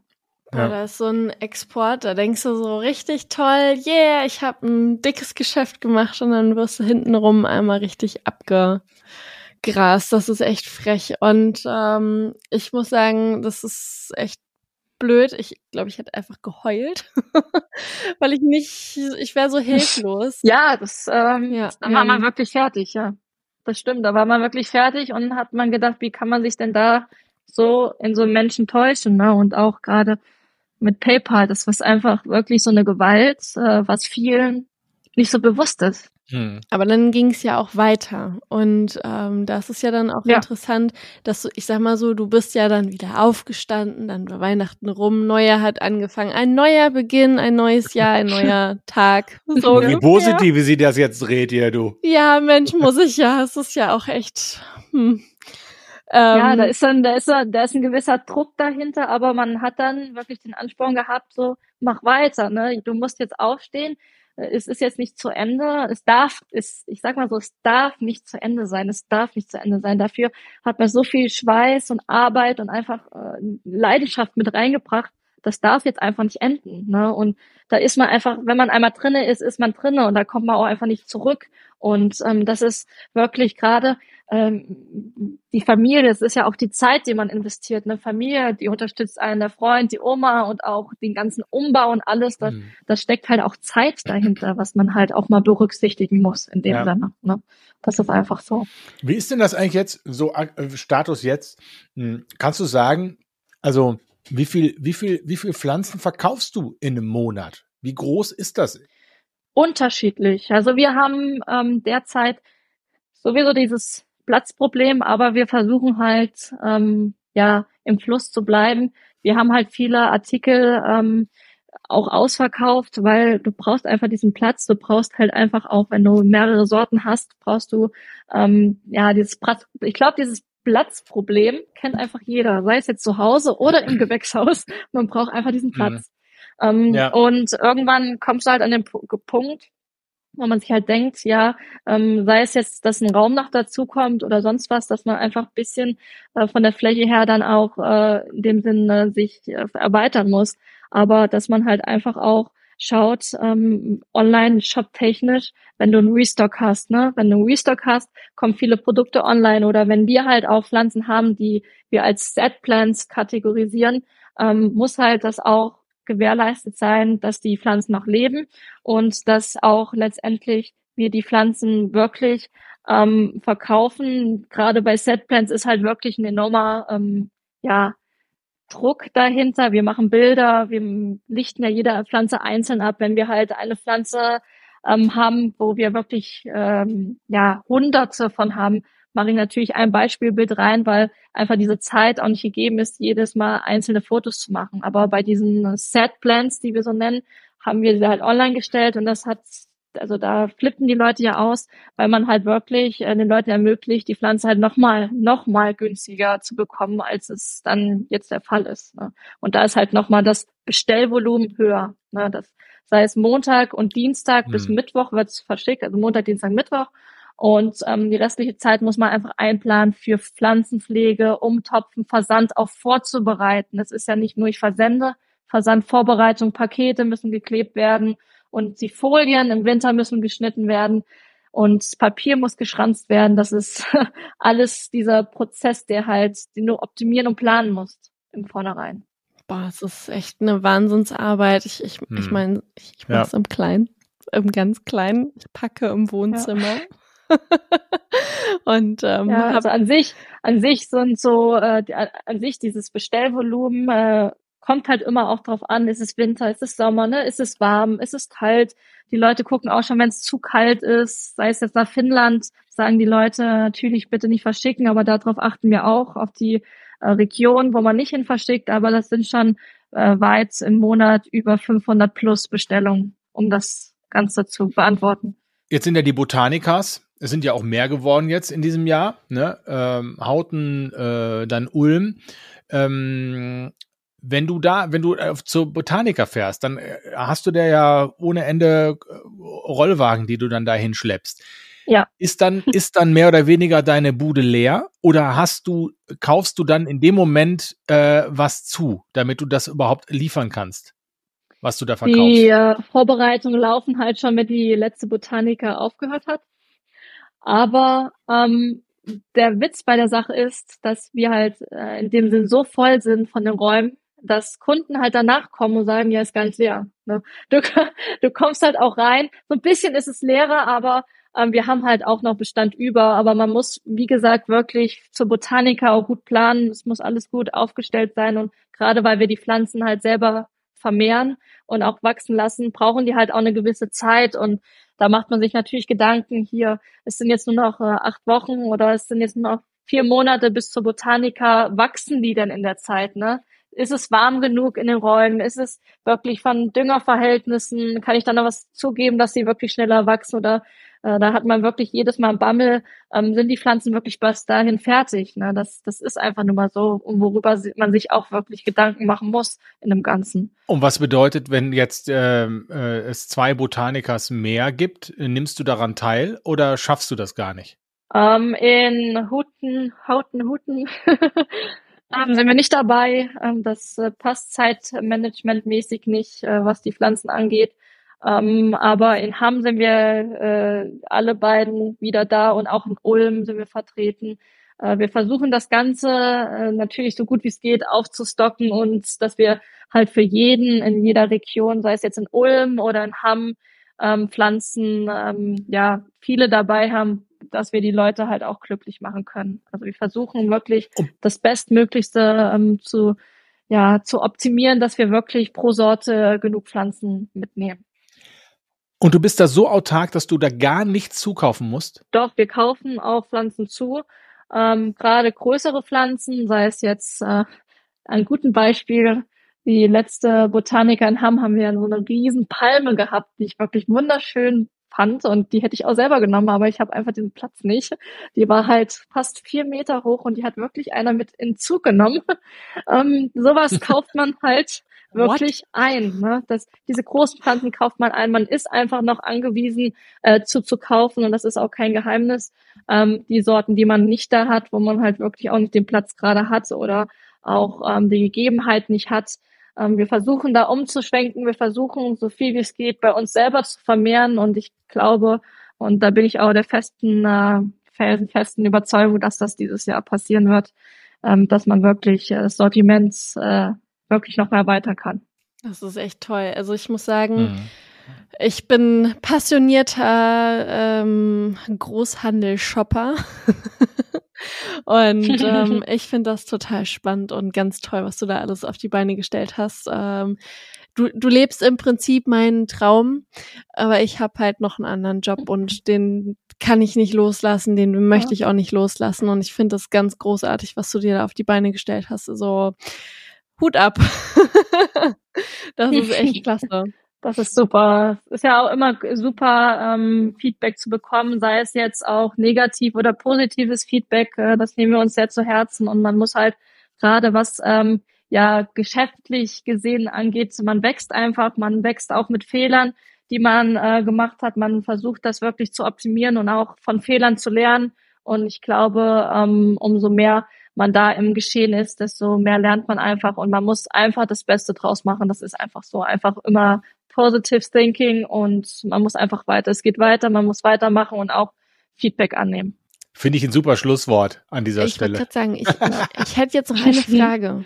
Ja. Oder ist so ein Export, da denkst du so richtig toll, yeah, ich habe ein dickes Geschäft gemacht und dann wirst du hintenrum einmal richtig abgegrast. Das ist echt frech. Und ähm, ich muss sagen, das ist echt blöd. Ich glaube, ich hätte einfach geheult, weil ich nicht, ich wäre so hilflos. Ja, das, ähm, ja, da war man wirklich fertig, ja. Das stimmt, da war man wirklich fertig und hat man gedacht, wie kann man sich denn da so in so einen Menschen täuschen, ne? Und auch gerade mit PayPal, das war einfach wirklich so eine Gewalt, äh, was vielen nicht so bewusst ist. Hm. Aber dann ging es ja auch weiter. Und ähm, das ist ja dann auch ja. interessant, dass du, ich sag mal so, du bist ja dann wieder aufgestanden, dann war Weihnachten rum, Neujahr hat angefangen, ein neuer Beginn, ein neues Jahr, ein neuer Tag. So Wie positiv, wie sie das jetzt dreht, ihr, du. Ja, Mensch, muss ich ja. Es ist ja auch echt. Hm. Ähm, ja, da ist dann, da ist, da ist ein gewisser Druck dahinter, aber man hat dann wirklich den Ansporn gehabt, so, mach weiter, ne? Du musst jetzt aufstehen. Es ist jetzt nicht zu Ende. Es darf, es, ich sag mal so, es darf nicht zu Ende sein. Es darf nicht zu Ende sein. Dafür hat man so viel Schweiß und Arbeit und einfach äh, Leidenschaft mit reingebracht. Das darf jetzt einfach nicht enden. Ne? Und da ist man einfach, wenn man einmal drinne ist, ist man drinne und da kommt man auch einfach nicht zurück. Und ähm, das ist wirklich gerade ähm, die Familie, das ist ja auch die Zeit, die man investiert. Eine Familie, die unterstützt einen, der Freund, die Oma und auch den ganzen Umbau und alles. Da, mhm. da steckt halt auch Zeit dahinter, was man halt auch mal berücksichtigen muss in dem ja. Sinne. Ne? Das ist einfach so. Wie ist denn das eigentlich jetzt, so äh, Status jetzt? Hm, kannst du sagen, also wie viel, wie viel, wie viel Pflanzen verkaufst du in einem Monat? Wie groß ist das? Unterschiedlich. Also wir haben ähm, derzeit sowieso dieses Platzproblem, aber wir versuchen halt ähm, ja im Fluss zu bleiben. Wir haben halt viele Artikel ähm, auch ausverkauft, weil du brauchst einfach diesen Platz. Du brauchst halt einfach auch, wenn du mehrere Sorten hast, brauchst du ähm, ja dieses Platz. Ich glaube, dieses Platzproblem kennt einfach jeder, sei es jetzt zu Hause oder im Gewächshaus. Man braucht einfach diesen mhm. Platz. Mhm. Ähm, ja. Und irgendwann kommst du halt an den P Punkt, wo man sich halt denkt, ja, ähm, sei es jetzt, dass ein Raum noch dazukommt oder sonst was, dass man einfach ein bisschen äh, von der Fläche her dann auch äh, in dem Sinne sich äh, erweitern muss. Aber dass man halt einfach auch schaut, ähm, online shop-technisch, wenn du einen Restock hast, ne? Wenn du einen Restock hast, kommen viele Produkte online oder wenn wir halt auch Pflanzen haben, die wir als Set-Plants kategorisieren, ähm, muss halt das auch gewährleistet sein, dass die Pflanzen noch leben und dass auch letztendlich wir die Pflanzen wirklich ähm, verkaufen. Gerade bei Setplants ist halt wirklich ein enormer ähm, ja, Druck dahinter. Wir machen Bilder, wir lichten ja jede Pflanze einzeln ab. Wenn wir halt eine Pflanze ähm, haben, wo wir wirklich ähm, ja Hunderte von haben, mache ich natürlich ein Beispielbild rein, weil einfach diese Zeit auch nicht gegeben ist, jedes Mal einzelne Fotos zu machen. Aber bei diesen Set Plans, die wir so nennen, haben wir sie halt online gestellt und das hat also da flippen die Leute ja aus, weil man halt wirklich äh, den Leuten ermöglicht, die Pflanze halt nochmal, nochmal günstiger zu bekommen, als es dann jetzt der Fall ist. Ne? Und da ist halt nochmal das Bestellvolumen höher. Ne? Das sei es Montag und Dienstag hm. bis Mittwoch wird es verschickt, also Montag, Dienstag, Mittwoch. Und ähm, die restliche Zeit muss man einfach einplanen für Pflanzenpflege, Umtopfen, Versand auch vorzubereiten. Das ist ja nicht nur ich versende, Versandvorbereitung, Pakete müssen geklebt werden und die Folien im Winter müssen geschnitten werden und Papier muss geschranzt werden. Das ist alles dieser Prozess, der halt, den du optimieren und planen musst im Vornherein. Boah, es ist echt eine Wahnsinnsarbeit. Ich, ich, hm. ich meine, ich, ich mache es ja. im Kleinen, im ganz Kleinen. Ich packe im Wohnzimmer. Ja. und ähm, ja, also an sich, an sich sind so, äh, an sich dieses Bestellvolumen äh, kommt halt immer auch drauf an, ist es Winter, ist es Sommer, ne? ist es warm, ist es kalt. Die Leute gucken auch schon, wenn es zu kalt ist, sei es jetzt nach Finnland, sagen die Leute natürlich bitte nicht verschicken, aber darauf achten wir auch, auf die äh, Region, wo man nicht hin verschickt, aber das sind schon äh, weit im Monat über 500 plus Bestellungen, um das Ganze zu beantworten. Jetzt sind ja die Botanikas, es sind ja auch mehr geworden jetzt in diesem Jahr, ne? Ähm, Hauten, äh, dann Ulm. Ähm, wenn du da, wenn du äh, zur Botaniker fährst, dann äh, hast du da ja ohne Ende äh, Rollwagen, die du dann dahin schleppst. Ja. Ist dann, ist dann mehr oder weniger deine Bude leer oder hast du, kaufst du dann in dem Moment äh, was zu, damit du das überhaupt liefern kannst, was du da verkaufst? Die äh, Vorbereitungen laufen halt schon, wenn die letzte Botaniker aufgehört hat. Aber ähm, der Witz bei der Sache ist, dass wir halt äh, in dem Sinn so voll sind von den Räumen, dass Kunden halt danach kommen und sagen, ja, ist nicht leer. Ne? Du, du kommst halt auch rein. So ein bisschen ist es leerer, aber ähm, wir haben halt auch noch Bestand über. Aber man muss, wie gesagt, wirklich zur Botaniker auch gut planen. Es muss alles gut aufgestellt sein. Und gerade weil wir die Pflanzen halt selber vermehren und auch wachsen lassen, brauchen die halt auch eine gewisse Zeit. Und da macht man sich natürlich Gedanken, hier, es sind jetzt nur noch äh, acht Wochen oder es sind jetzt nur noch vier Monate bis zur Botaniker. Wachsen die denn in der Zeit, ne? Ist es warm genug in den Räumen? Ist es wirklich von Düngerverhältnissen? Kann ich da noch was zugeben, dass sie wirklich schneller wachsen? Oder äh, da hat man wirklich jedes Mal einen Bammel, ähm, sind die Pflanzen wirklich bis dahin fertig? Ne? Das, das ist einfach nur mal so, und worüber man sich auch wirklich Gedanken machen muss in dem Ganzen. Und was bedeutet, wenn jetzt äh, äh, es zwei Botanikers mehr gibt, nimmst du daran teil oder schaffst du das gar nicht? Ähm, in Huten, Hauten, Huten ähm, sind wir nicht dabei. Ähm, das äh, passt zeitmanagementmäßig nicht, äh, was die Pflanzen angeht. Ähm, aber in Hamm sind wir äh, alle beiden wieder da und auch in Ulm sind wir vertreten. Äh, wir versuchen das Ganze äh, natürlich so gut wie es geht aufzustocken und dass wir halt für jeden in jeder Region, sei es jetzt in Ulm oder in Hamm, ähm, Pflanzen, ähm, ja, viele dabei haben, dass wir die Leute halt auch glücklich machen können. Also wir versuchen wirklich das Bestmöglichste ähm, zu, ja, zu optimieren, dass wir wirklich pro Sorte genug Pflanzen mitnehmen. Und du bist da so autark, dass du da gar nichts zukaufen musst? Doch, wir kaufen auch Pflanzen zu. Ähm, Gerade größere Pflanzen, sei es jetzt äh, ein guten Beispiel, die letzte Botaniker in Hamm haben wir so eine riesen Palme gehabt, die ich wirklich wunderschön fand und die hätte ich auch selber genommen, aber ich habe einfach den Platz nicht. Die war halt fast vier Meter hoch und die hat wirklich einer mit in Zug genommen. ähm, sowas kauft man halt wirklich What? ein. Ne? Das, diese großen Pflanzen kauft man ein. Man ist einfach noch angewiesen äh, zu, zu kaufen und das ist auch kein Geheimnis. Ähm, die Sorten, die man nicht da hat, wo man halt wirklich auch nicht den Platz gerade hat oder auch ähm, die Gegebenheit nicht hat, wir versuchen da umzuschwenken, wir versuchen so viel wie es geht bei uns selber zu vermehren und ich glaube, und da bin ich auch der festen, äh, felsenfesten Überzeugung, dass das dieses Jahr passieren wird, ähm, dass man wirklich äh, das Sortiment äh, wirklich noch erweitern kann. Das ist echt toll. Also ich muss sagen, mhm. ich bin passionierter ähm, Großhandel-Shopper. Und ähm, ich finde das total spannend und ganz toll, was du da alles auf die Beine gestellt hast. Ähm, du, du lebst im Prinzip meinen Traum, aber ich habe halt noch einen anderen Job und den kann ich nicht loslassen, den möchte ich auch nicht loslassen. Und ich finde das ganz großartig, was du dir da auf die Beine gestellt hast. So, Hut ab. das ist echt klasse. Das ist super. Ist ja auch immer super, ähm, Feedback zu bekommen, sei es jetzt auch negativ oder positives Feedback. Äh, das nehmen wir uns sehr zu Herzen und man muss halt gerade was ähm, ja geschäftlich gesehen angeht, man wächst einfach, man wächst auch mit Fehlern, die man äh, gemacht hat. Man versucht das wirklich zu optimieren und auch von Fehlern zu lernen. Und ich glaube, ähm, umso mehr man da im Geschehen ist, desto mehr lernt man einfach und man muss einfach das Beste draus machen. Das ist einfach so, einfach immer Positive Thinking und man muss einfach weiter. Es geht weiter, man muss weitermachen und auch Feedback annehmen. Finde ich ein super Schlusswort an dieser ich Stelle. Ich wollte sagen, ich, ich hätte jetzt noch eine Frage.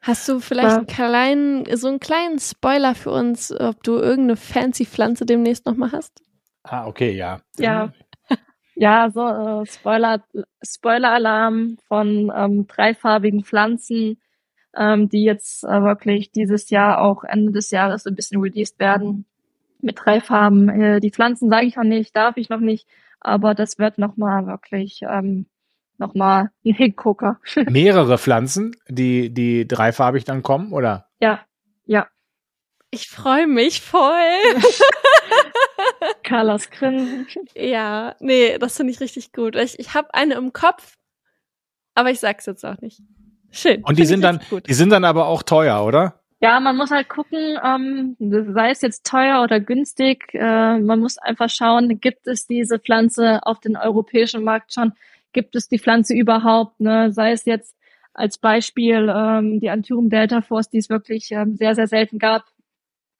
Hast du vielleicht einen kleinen, so einen kleinen Spoiler für uns, ob du irgendeine fancy Pflanze demnächst nochmal hast? Ah, okay, ja. Ja. Ja, so äh, Spoiler, Spoiler-Alarm von ähm, dreifarbigen Pflanzen ähm, die jetzt äh, wirklich dieses Jahr auch Ende des Jahres ein bisschen released werden. Mit drei Farben. Äh, die Pflanzen sage ich noch nicht, darf ich noch nicht, aber das wird nochmal wirklich ähm, nochmal ein Hingucker. Mehrere Pflanzen, die, die dreifarbig dann kommen, oder? Ja, ja. Ich freue mich voll. Carlos Grinsen. Ja, nee, das finde ich richtig gut. Ich, ich habe eine im Kopf, aber ich sag's jetzt auch nicht. Schön. Und die sind dann, die sind dann aber auch teuer, oder? Ja, man muss halt gucken, ähm, sei es jetzt teuer oder günstig. Äh, man muss einfach schauen, gibt es diese Pflanze auf dem europäischen Markt schon? Gibt es die Pflanze überhaupt? Ne? Sei es jetzt als Beispiel ähm, die Anthurium Delta Force, die es wirklich ähm, sehr, sehr selten gab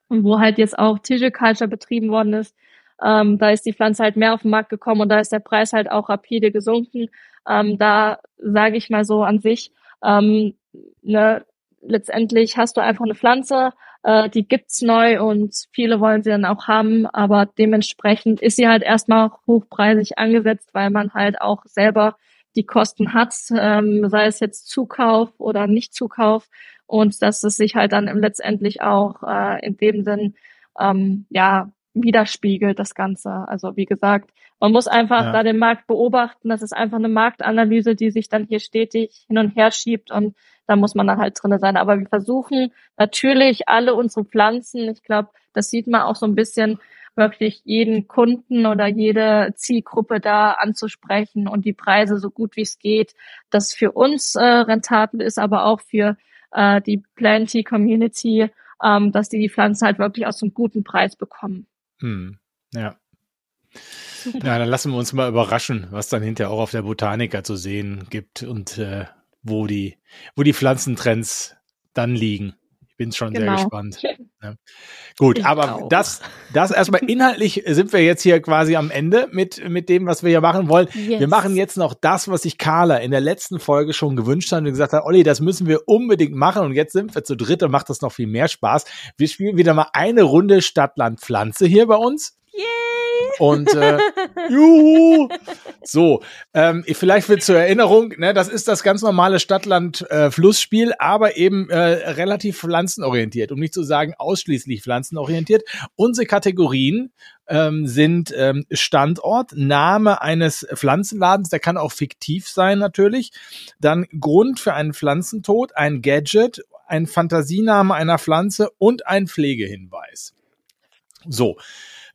und wo halt jetzt auch Tissue Culture betrieben worden ist. Ähm, da ist die Pflanze halt mehr auf den Markt gekommen und da ist der Preis halt auch rapide gesunken. Ähm, da sage ich mal so an sich, ähm, ne, letztendlich hast du einfach eine Pflanze, äh, die gibt's neu und viele wollen sie dann auch haben, aber dementsprechend ist sie halt erstmal hochpreisig angesetzt, weil man halt auch selber die Kosten hat, ähm, sei es jetzt Zukauf oder Nicht-Zukauf und dass es sich halt dann letztendlich auch äh, in dem Sinn ähm, ja widerspiegelt, das Ganze. Also wie gesagt, man muss einfach ja. da den Markt beobachten. Das ist einfach eine Marktanalyse, die sich dann hier stetig hin und her schiebt und da muss man dann halt drinne sein. Aber wir versuchen natürlich alle unsere Pflanzen, ich glaube, das sieht man auch so ein bisschen, wirklich jeden Kunden oder jede Zielgruppe da anzusprechen und die Preise so gut wie es geht, das für uns äh, rentabel ist, aber auch für äh, die Planty Community, ähm, dass die die Pflanzen halt wirklich aus einem guten Preis bekommen. Hm. Ja. Super. Ja, dann lassen wir uns mal überraschen, was dann hinterher auch auf der Botanica zu sehen gibt und äh, wo die, wo die Pflanzentrends dann liegen. Ich bin schon genau. sehr gespannt. Ja. Gut, ich aber auch. das, das erstmal inhaltlich sind wir jetzt hier quasi am Ende mit, mit dem, was wir hier machen wollen. Yes. Wir machen jetzt noch das, was sich Carla in der letzten Folge schon gewünscht hat und gesagt hat, Olli, das müssen wir unbedingt machen und jetzt sind wir zu dritt und macht das noch viel mehr Spaß. Wir spielen wieder mal eine Runde Stadtland Pflanze hier bei uns. Und äh, juhu. So, ähm, vielleicht wird zur Erinnerung, ne, das ist das ganz normale Stadtland-Flussspiel, äh, aber eben äh, relativ pflanzenorientiert, um nicht zu sagen ausschließlich pflanzenorientiert. Unsere Kategorien ähm, sind ähm, Standort, Name eines Pflanzenladens, der kann auch fiktiv sein natürlich, dann Grund für einen Pflanzentod, ein Gadget, ein Fantasiename einer Pflanze und ein Pflegehinweis. So,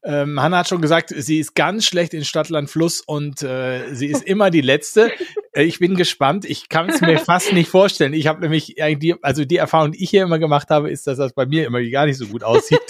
ähm, Hanna hat schon gesagt, sie ist ganz schlecht in Stadtland Fluss und äh, sie ist immer die Letzte. Ich bin gespannt. Ich kann es mir fast nicht vorstellen. Ich habe nämlich eigentlich, also die Erfahrung, die ich hier immer gemacht habe, ist, dass das bei mir immer gar nicht so gut aussieht.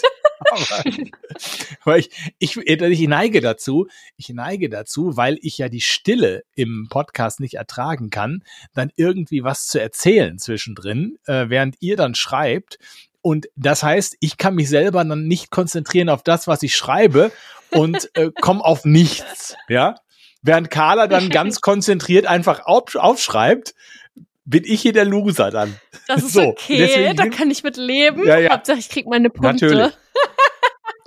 aber, aber ich, ich, ich neige dazu, ich neige dazu, weil ich ja die Stille im Podcast nicht ertragen kann, dann irgendwie was zu erzählen zwischendrin, äh, während ihr dann schreibt. Und das heißt, ich kann mich selber dann nicht konzentrieren auf das, was ich schreibe und äh, komme auf nichts. Ja, während Carla dann ganz konzentriert einfach auf, aufschreibt, bin ich hier der Loser dann. Das ist so, okay, deswegen, da kann ich mit leben. Ja, ja. Hauptsache ich krieg meine Punkte. Natürlich.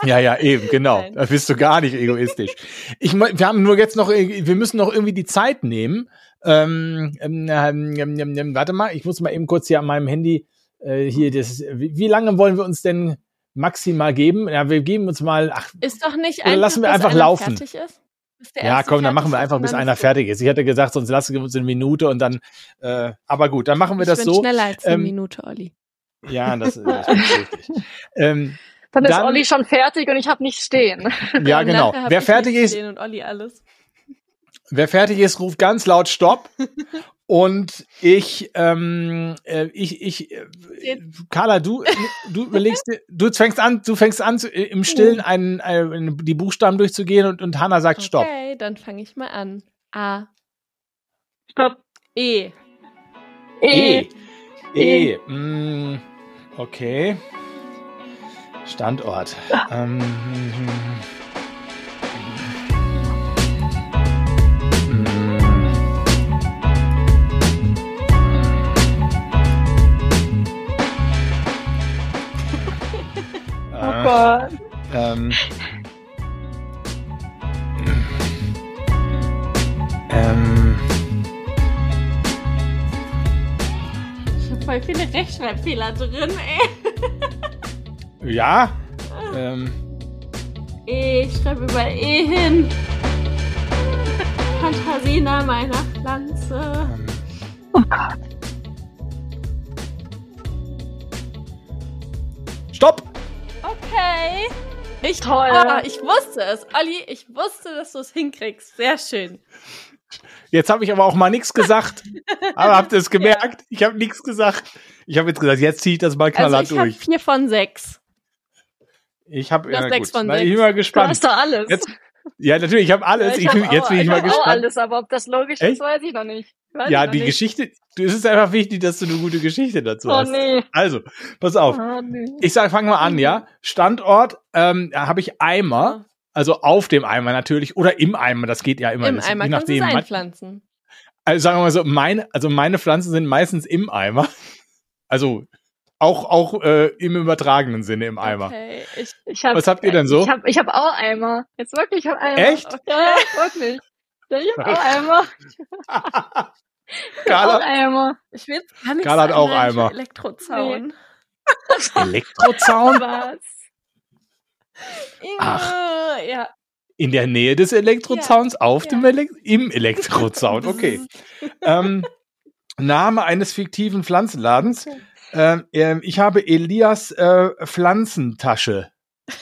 Ja, ja, eben, genau. Nein. Da bist du gar nicht egoistisch. Ich, wir haben nur jetzt noch, wir müssen noch irgendwie die Zeit nehmen. Ähm, ähm, ähm, ähm, ähm warte mal, ich muss mal eben kurz hier an meinem Handy äh, hier das, wie, wie lange wollen wir uns denn maximal geben? Ja, wir geben uns mal, ach, Ist doch nicht Oder lassen wir bis einfach einer laufen. Fertig ist? Bis der ja, komm, dann machen wir ist einfach, bis einer ist- fertig ist. Ich hätte gesagt, sonst lassen wir uns eine Minute und dann, äh, aber gut, dann machen wir Ich das bin so. schneller als eine Ähm, Minute, Olli. Ja, das, das ist richtig. ähm, Dann ist Dann- Olli schon fertig und ich habe nicht stehen. ja, genau. Wer ich fertig ist, stehen Und Olli alles. wer fertig ist, ruft ganz laut Stopp. Und ich, ähm, äh, ich, ich, äh, Carla, du, du überlegst, dir- du fängst an, du fängst an, im Stillen einen, einen, die Buchstaben durchzugehen und, und Hannah sagt Stopp. Okay, dann fange ich mal an. A, Stopp. E. E. E. E. Mm, okay. Standort. Ähm, Gott. ähm, ähm, Ich habe voll viele Rechtschreibfehler drin, ey. ja. Ähm, E, ich schreibe überall E hin. Fantasiename einer Pflanze. ähm, Oh Gott. Okay. Ich, Toll. Oh, ich wusste es. Olli, ich wusste, dass du es hinkriegst. Sehr schön. Jetzt habe ich aber auch mal nichts gesagt. aber habt ihr es gemerkt? Ich habe nichts gesagt. Ich habe jetzt gesagt, jetzt ziehe ich das mal Also knallhart ich habe durch. vier von sechs. Ich habe Du ja, sechs gut. von Na, ich sechs. bin mal Du gespannt. hast doch alles. Jetzt, ja, natürlich, ich habe alles. Ja, ich hab bin, jetzt auch- bin ich mal hab auch gespannt. alles, aber ob das logisch Echt? ist, weiß ich noch nicht. Weiß Ja, die nicht. Geschichte, es ist einfach wichtig, dass du eine gute Geschichte dazu Oh hast. nee. Also, pass auf. Oh nee. Ich sage, fangen wir an, ja. Standort, ähm, da habe ich Eimer, also auf dem Eimer natürlich, oder im Eimer, das geht ja immer. Im das, Eimer je kannst du nachdem. Einpflanzen. Also sagen wir mal so, meine, also meine Pflanzen sind meistens im Eimer. Also auch, auch äh, im übertragenen Sinne im Eimer. Okay, ich, Ich hab, Was habt ihr denn so? Ich habe ich hab auch Eimer. Jetzt wirklich, ich habe Eimer. Echt? Ja, wirklich. Ja, Ich habe auch Eimer. Auch Carla, Eimer. ich will gar nicht Carla hat auch Eimer. Elektrozaun. Elektrozaun Was? Ach. Ja. in der Nähe des Elektrozauns, auf ja. dem Elek im Elektrozaun. Okay. ähm, Name eines fiktiven Pflanzenladens. Ähm, ähm, ich habe Elias äh, Pflanzentasche.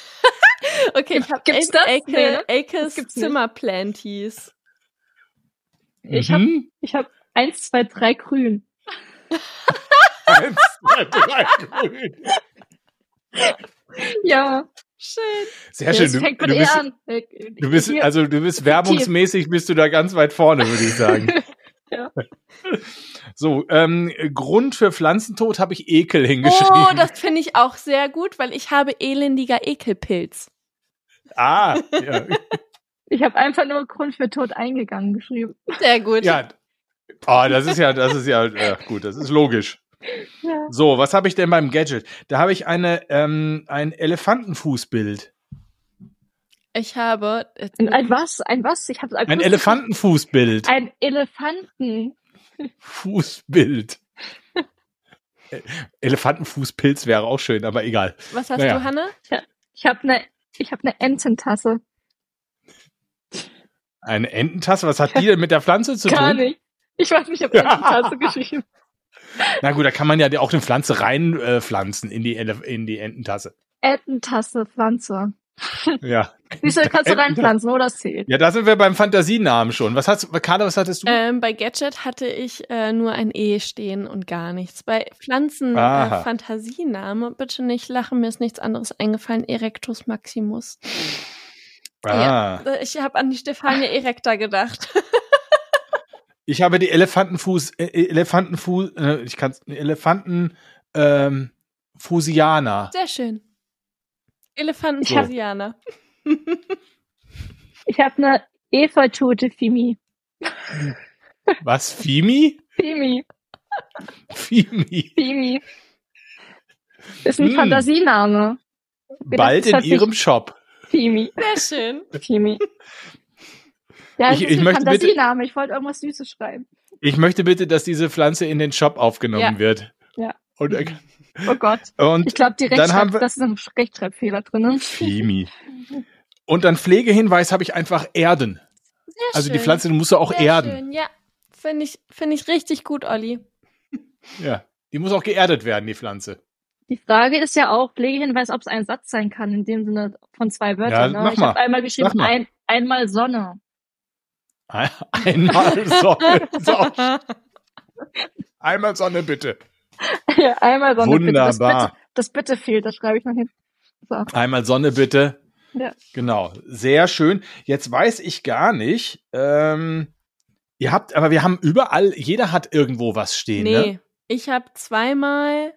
Okay, ich habe das? Nee, ne? Akes Das nicht. Zimmerplanties. Ich hab- Mhm. Ich habe eins, zwei, drei grün. Eins, zwei, drei, grün. Ja. Schön. Sehr schön. Du, fängt du, mit E bist, an. Äh, du bist, also du bist werbungsmäßig bist du da ganz weit vorne, würde ich sagen. Ja. So, ähm, Grund für Pflanzentod habe ich Ekel hingeschrieben. Oh, das finde ich auch sehr gut, weil ich habe elendiger Ekelpilz. ah, ja. Ich habe einfach nur Grund für Tod eingegangen geschrieben. Sehr gut. ja. Oh, das ist ja, das ist ja, ja gut, das ist logisch. Ja. So, was habe ich denn beim Gadget? Da habe ich eine, ähm, ein Elefantenfußbild. Ich habe Ein, ein was? Ein was? Ich habe Ein Elefantenfußbild. Ein Elefanten. Fußbild. Äh, Elefantenfußpilz wäre auch schön, aber egal. was hast Naja. du, Hanne? Ich habe eine ich habe eine Ententasse. Eine Ententasse, was hat die denn mit der Pflanze zu Gar tun? nicht. Ich weiß nicht, ich habe Ententasse geschrieben. Na gut, da kann man ja auch eine Pflanze reinpflanzen äh, pflanzen in, die, in die Ententasse. Ententasse, Pflanze. Ja. Siehst du, kannst du reinpflanzen, oder? Das zählt. Ja, da sind wir beim Fantasienamen schon. Was hast Carla, was hattest du? Ähm, bei Gadget hatte ich äh, nur ein E stehen und gar nichts. Bei Pflanzen äh, Fantasiename, bitte nicht lachen, mir ist nichts anderes eingefallen. Erectus Maximus. Ah. Äh, Ich habe an die Stefanie Erecta gedacht. Ich habe die Elefantenfuß, äh, Elefantenfuß, äh, ich kann Elefanten, ähm, Fusianer. Sehr schön. Elefanten So. Fasianer. Ich habe eine Efeutute Fimi. Was? Fimi? Fimi. Fimi. Fimi. Ist ein Hm. Fantasiename. Bald in ihrem Shop. Fimi. Sehr schön. Fimi. Ja, Ich- ich, ist ich ein möchte bitte- Fantasiename. Ich wollte irgendwas Süßes schreiben. Ich möchte bitte, dass diese Pflanze in den Shop aufgenommen Ja. wird. Ja. Und, äh, Oh Gott. Und Ich glaube, die dann haben wir das ist ein Rechtschreibfehler drin. Fimi. Und dann Pflegehinweis habe ich einfach Erden. Sehr Also die schön. Pflanze musst du auch Sehr erden. Schön. Ja, finde ich, finde ich richtig gut, Olli. Ja, die muss auch geerdet werden, die Pflanze. Die Frage ist ja auch, Pflegehinweis, ob es ein Satz sein kann, in dem Sinne von zwei Wörtern. Ja, ne? mach ich habe einmal geschrieben, ein, einmal Sonne. Einmal Sonne. So, einmal Sonne bitte. ja, einmal Sonne. Bitte. Das, Wunderbar. bitte, das bitte fehlt, das schreibe ich noch hin. So. Einmal Sonne bitte. Ja. Genau, sehr schön. Jetzt weiß ich gar nicht. Ähm, ihr habt, aber wir haben überall, jeder hat irgendwo was stehen. Nee, Ne? ich habe zweimal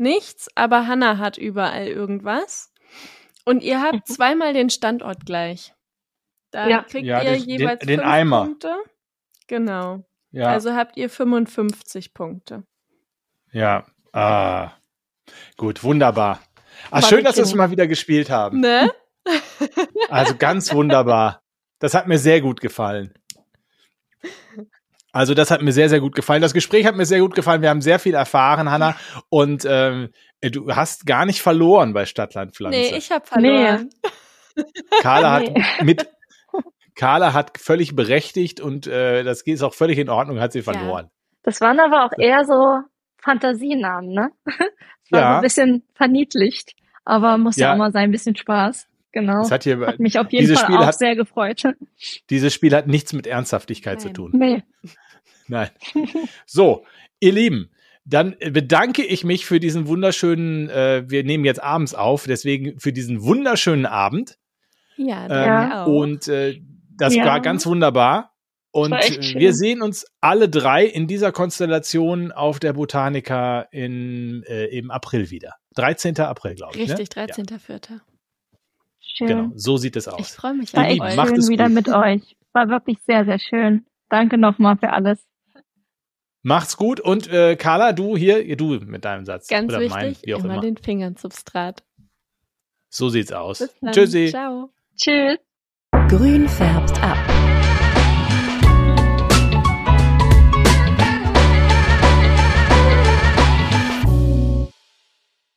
nichts, aber Hanna hat überall irgendwas. Und ihr habt Mhm. zweimal den Standort gleich. Da Ja. kriegt Ja, ihr den- den- jeweils den fünf Eimer. Punkte. Genau. Ja, Also habt ihr 55 Punkte. ja. Ah, gut, wunderbar. Ah, War schön, dass wir es mal wieder gespielt haben. Ne? Also ganz wunderbar. Das hat mir sehr gut gefallen. Also das hat mir sehr, sehr gut gefallen. Das Gespräch hat mir sehr gut gefallen. Wir haben sehr viel erfahren, Hanna. Und ähm, du hast gar nicht verloren bei Stadtlandpflanze. Nee, ich habe verloren. Carla hat Nee. mit Carla hat völlig berechtigt und äh, das ist auch völlig in Ordnung, hat sie verloren. Das waren aber auch eher so Fantasienamen, ne? Das war Ja. so ein bisschen verniedlicht, aber muss ja, Ja. auch mal sein, ein bisschen Spaß. Genau. Es hat hier, Hat mich auf jeden Fall Spiel auch hat- sehr gefreut. dieses Spiel hat nichts mit Ernsthaftigkeit zu Nein. tun. Nee. Nein. So, ihr Lieben, dann bedanke ich mich für diesen wunderschönen, äh, wir nehmen jetzt abends auf, deswegen für diesen wunderschönen Abend. Ja, Ähm, auch. Und äh, das Ja. war ganz wunderbar. Und äh, wir sehen uns alle drei in dieser Konstellation auf der Botanica in, äh, im April wieder. 13. April, glaube ich. Richtig, ne? 13.04. Schön. Ja, genau, so sieht es Ich aus. freue mich echt Lieben, macht schön es wieder gut. mit euch. War wirklich sehr, sehr schön. Danke nochmal für alles. Macht's gut und äh, Carla, du hier, du mit deinem Satz. Ganz Oder mein, wichtig, wie auch immer, immer. den Finger ins Substrat. So sieht's aus. Bis dann. Tschüssi. Ciao. Tschüss. Grün färbt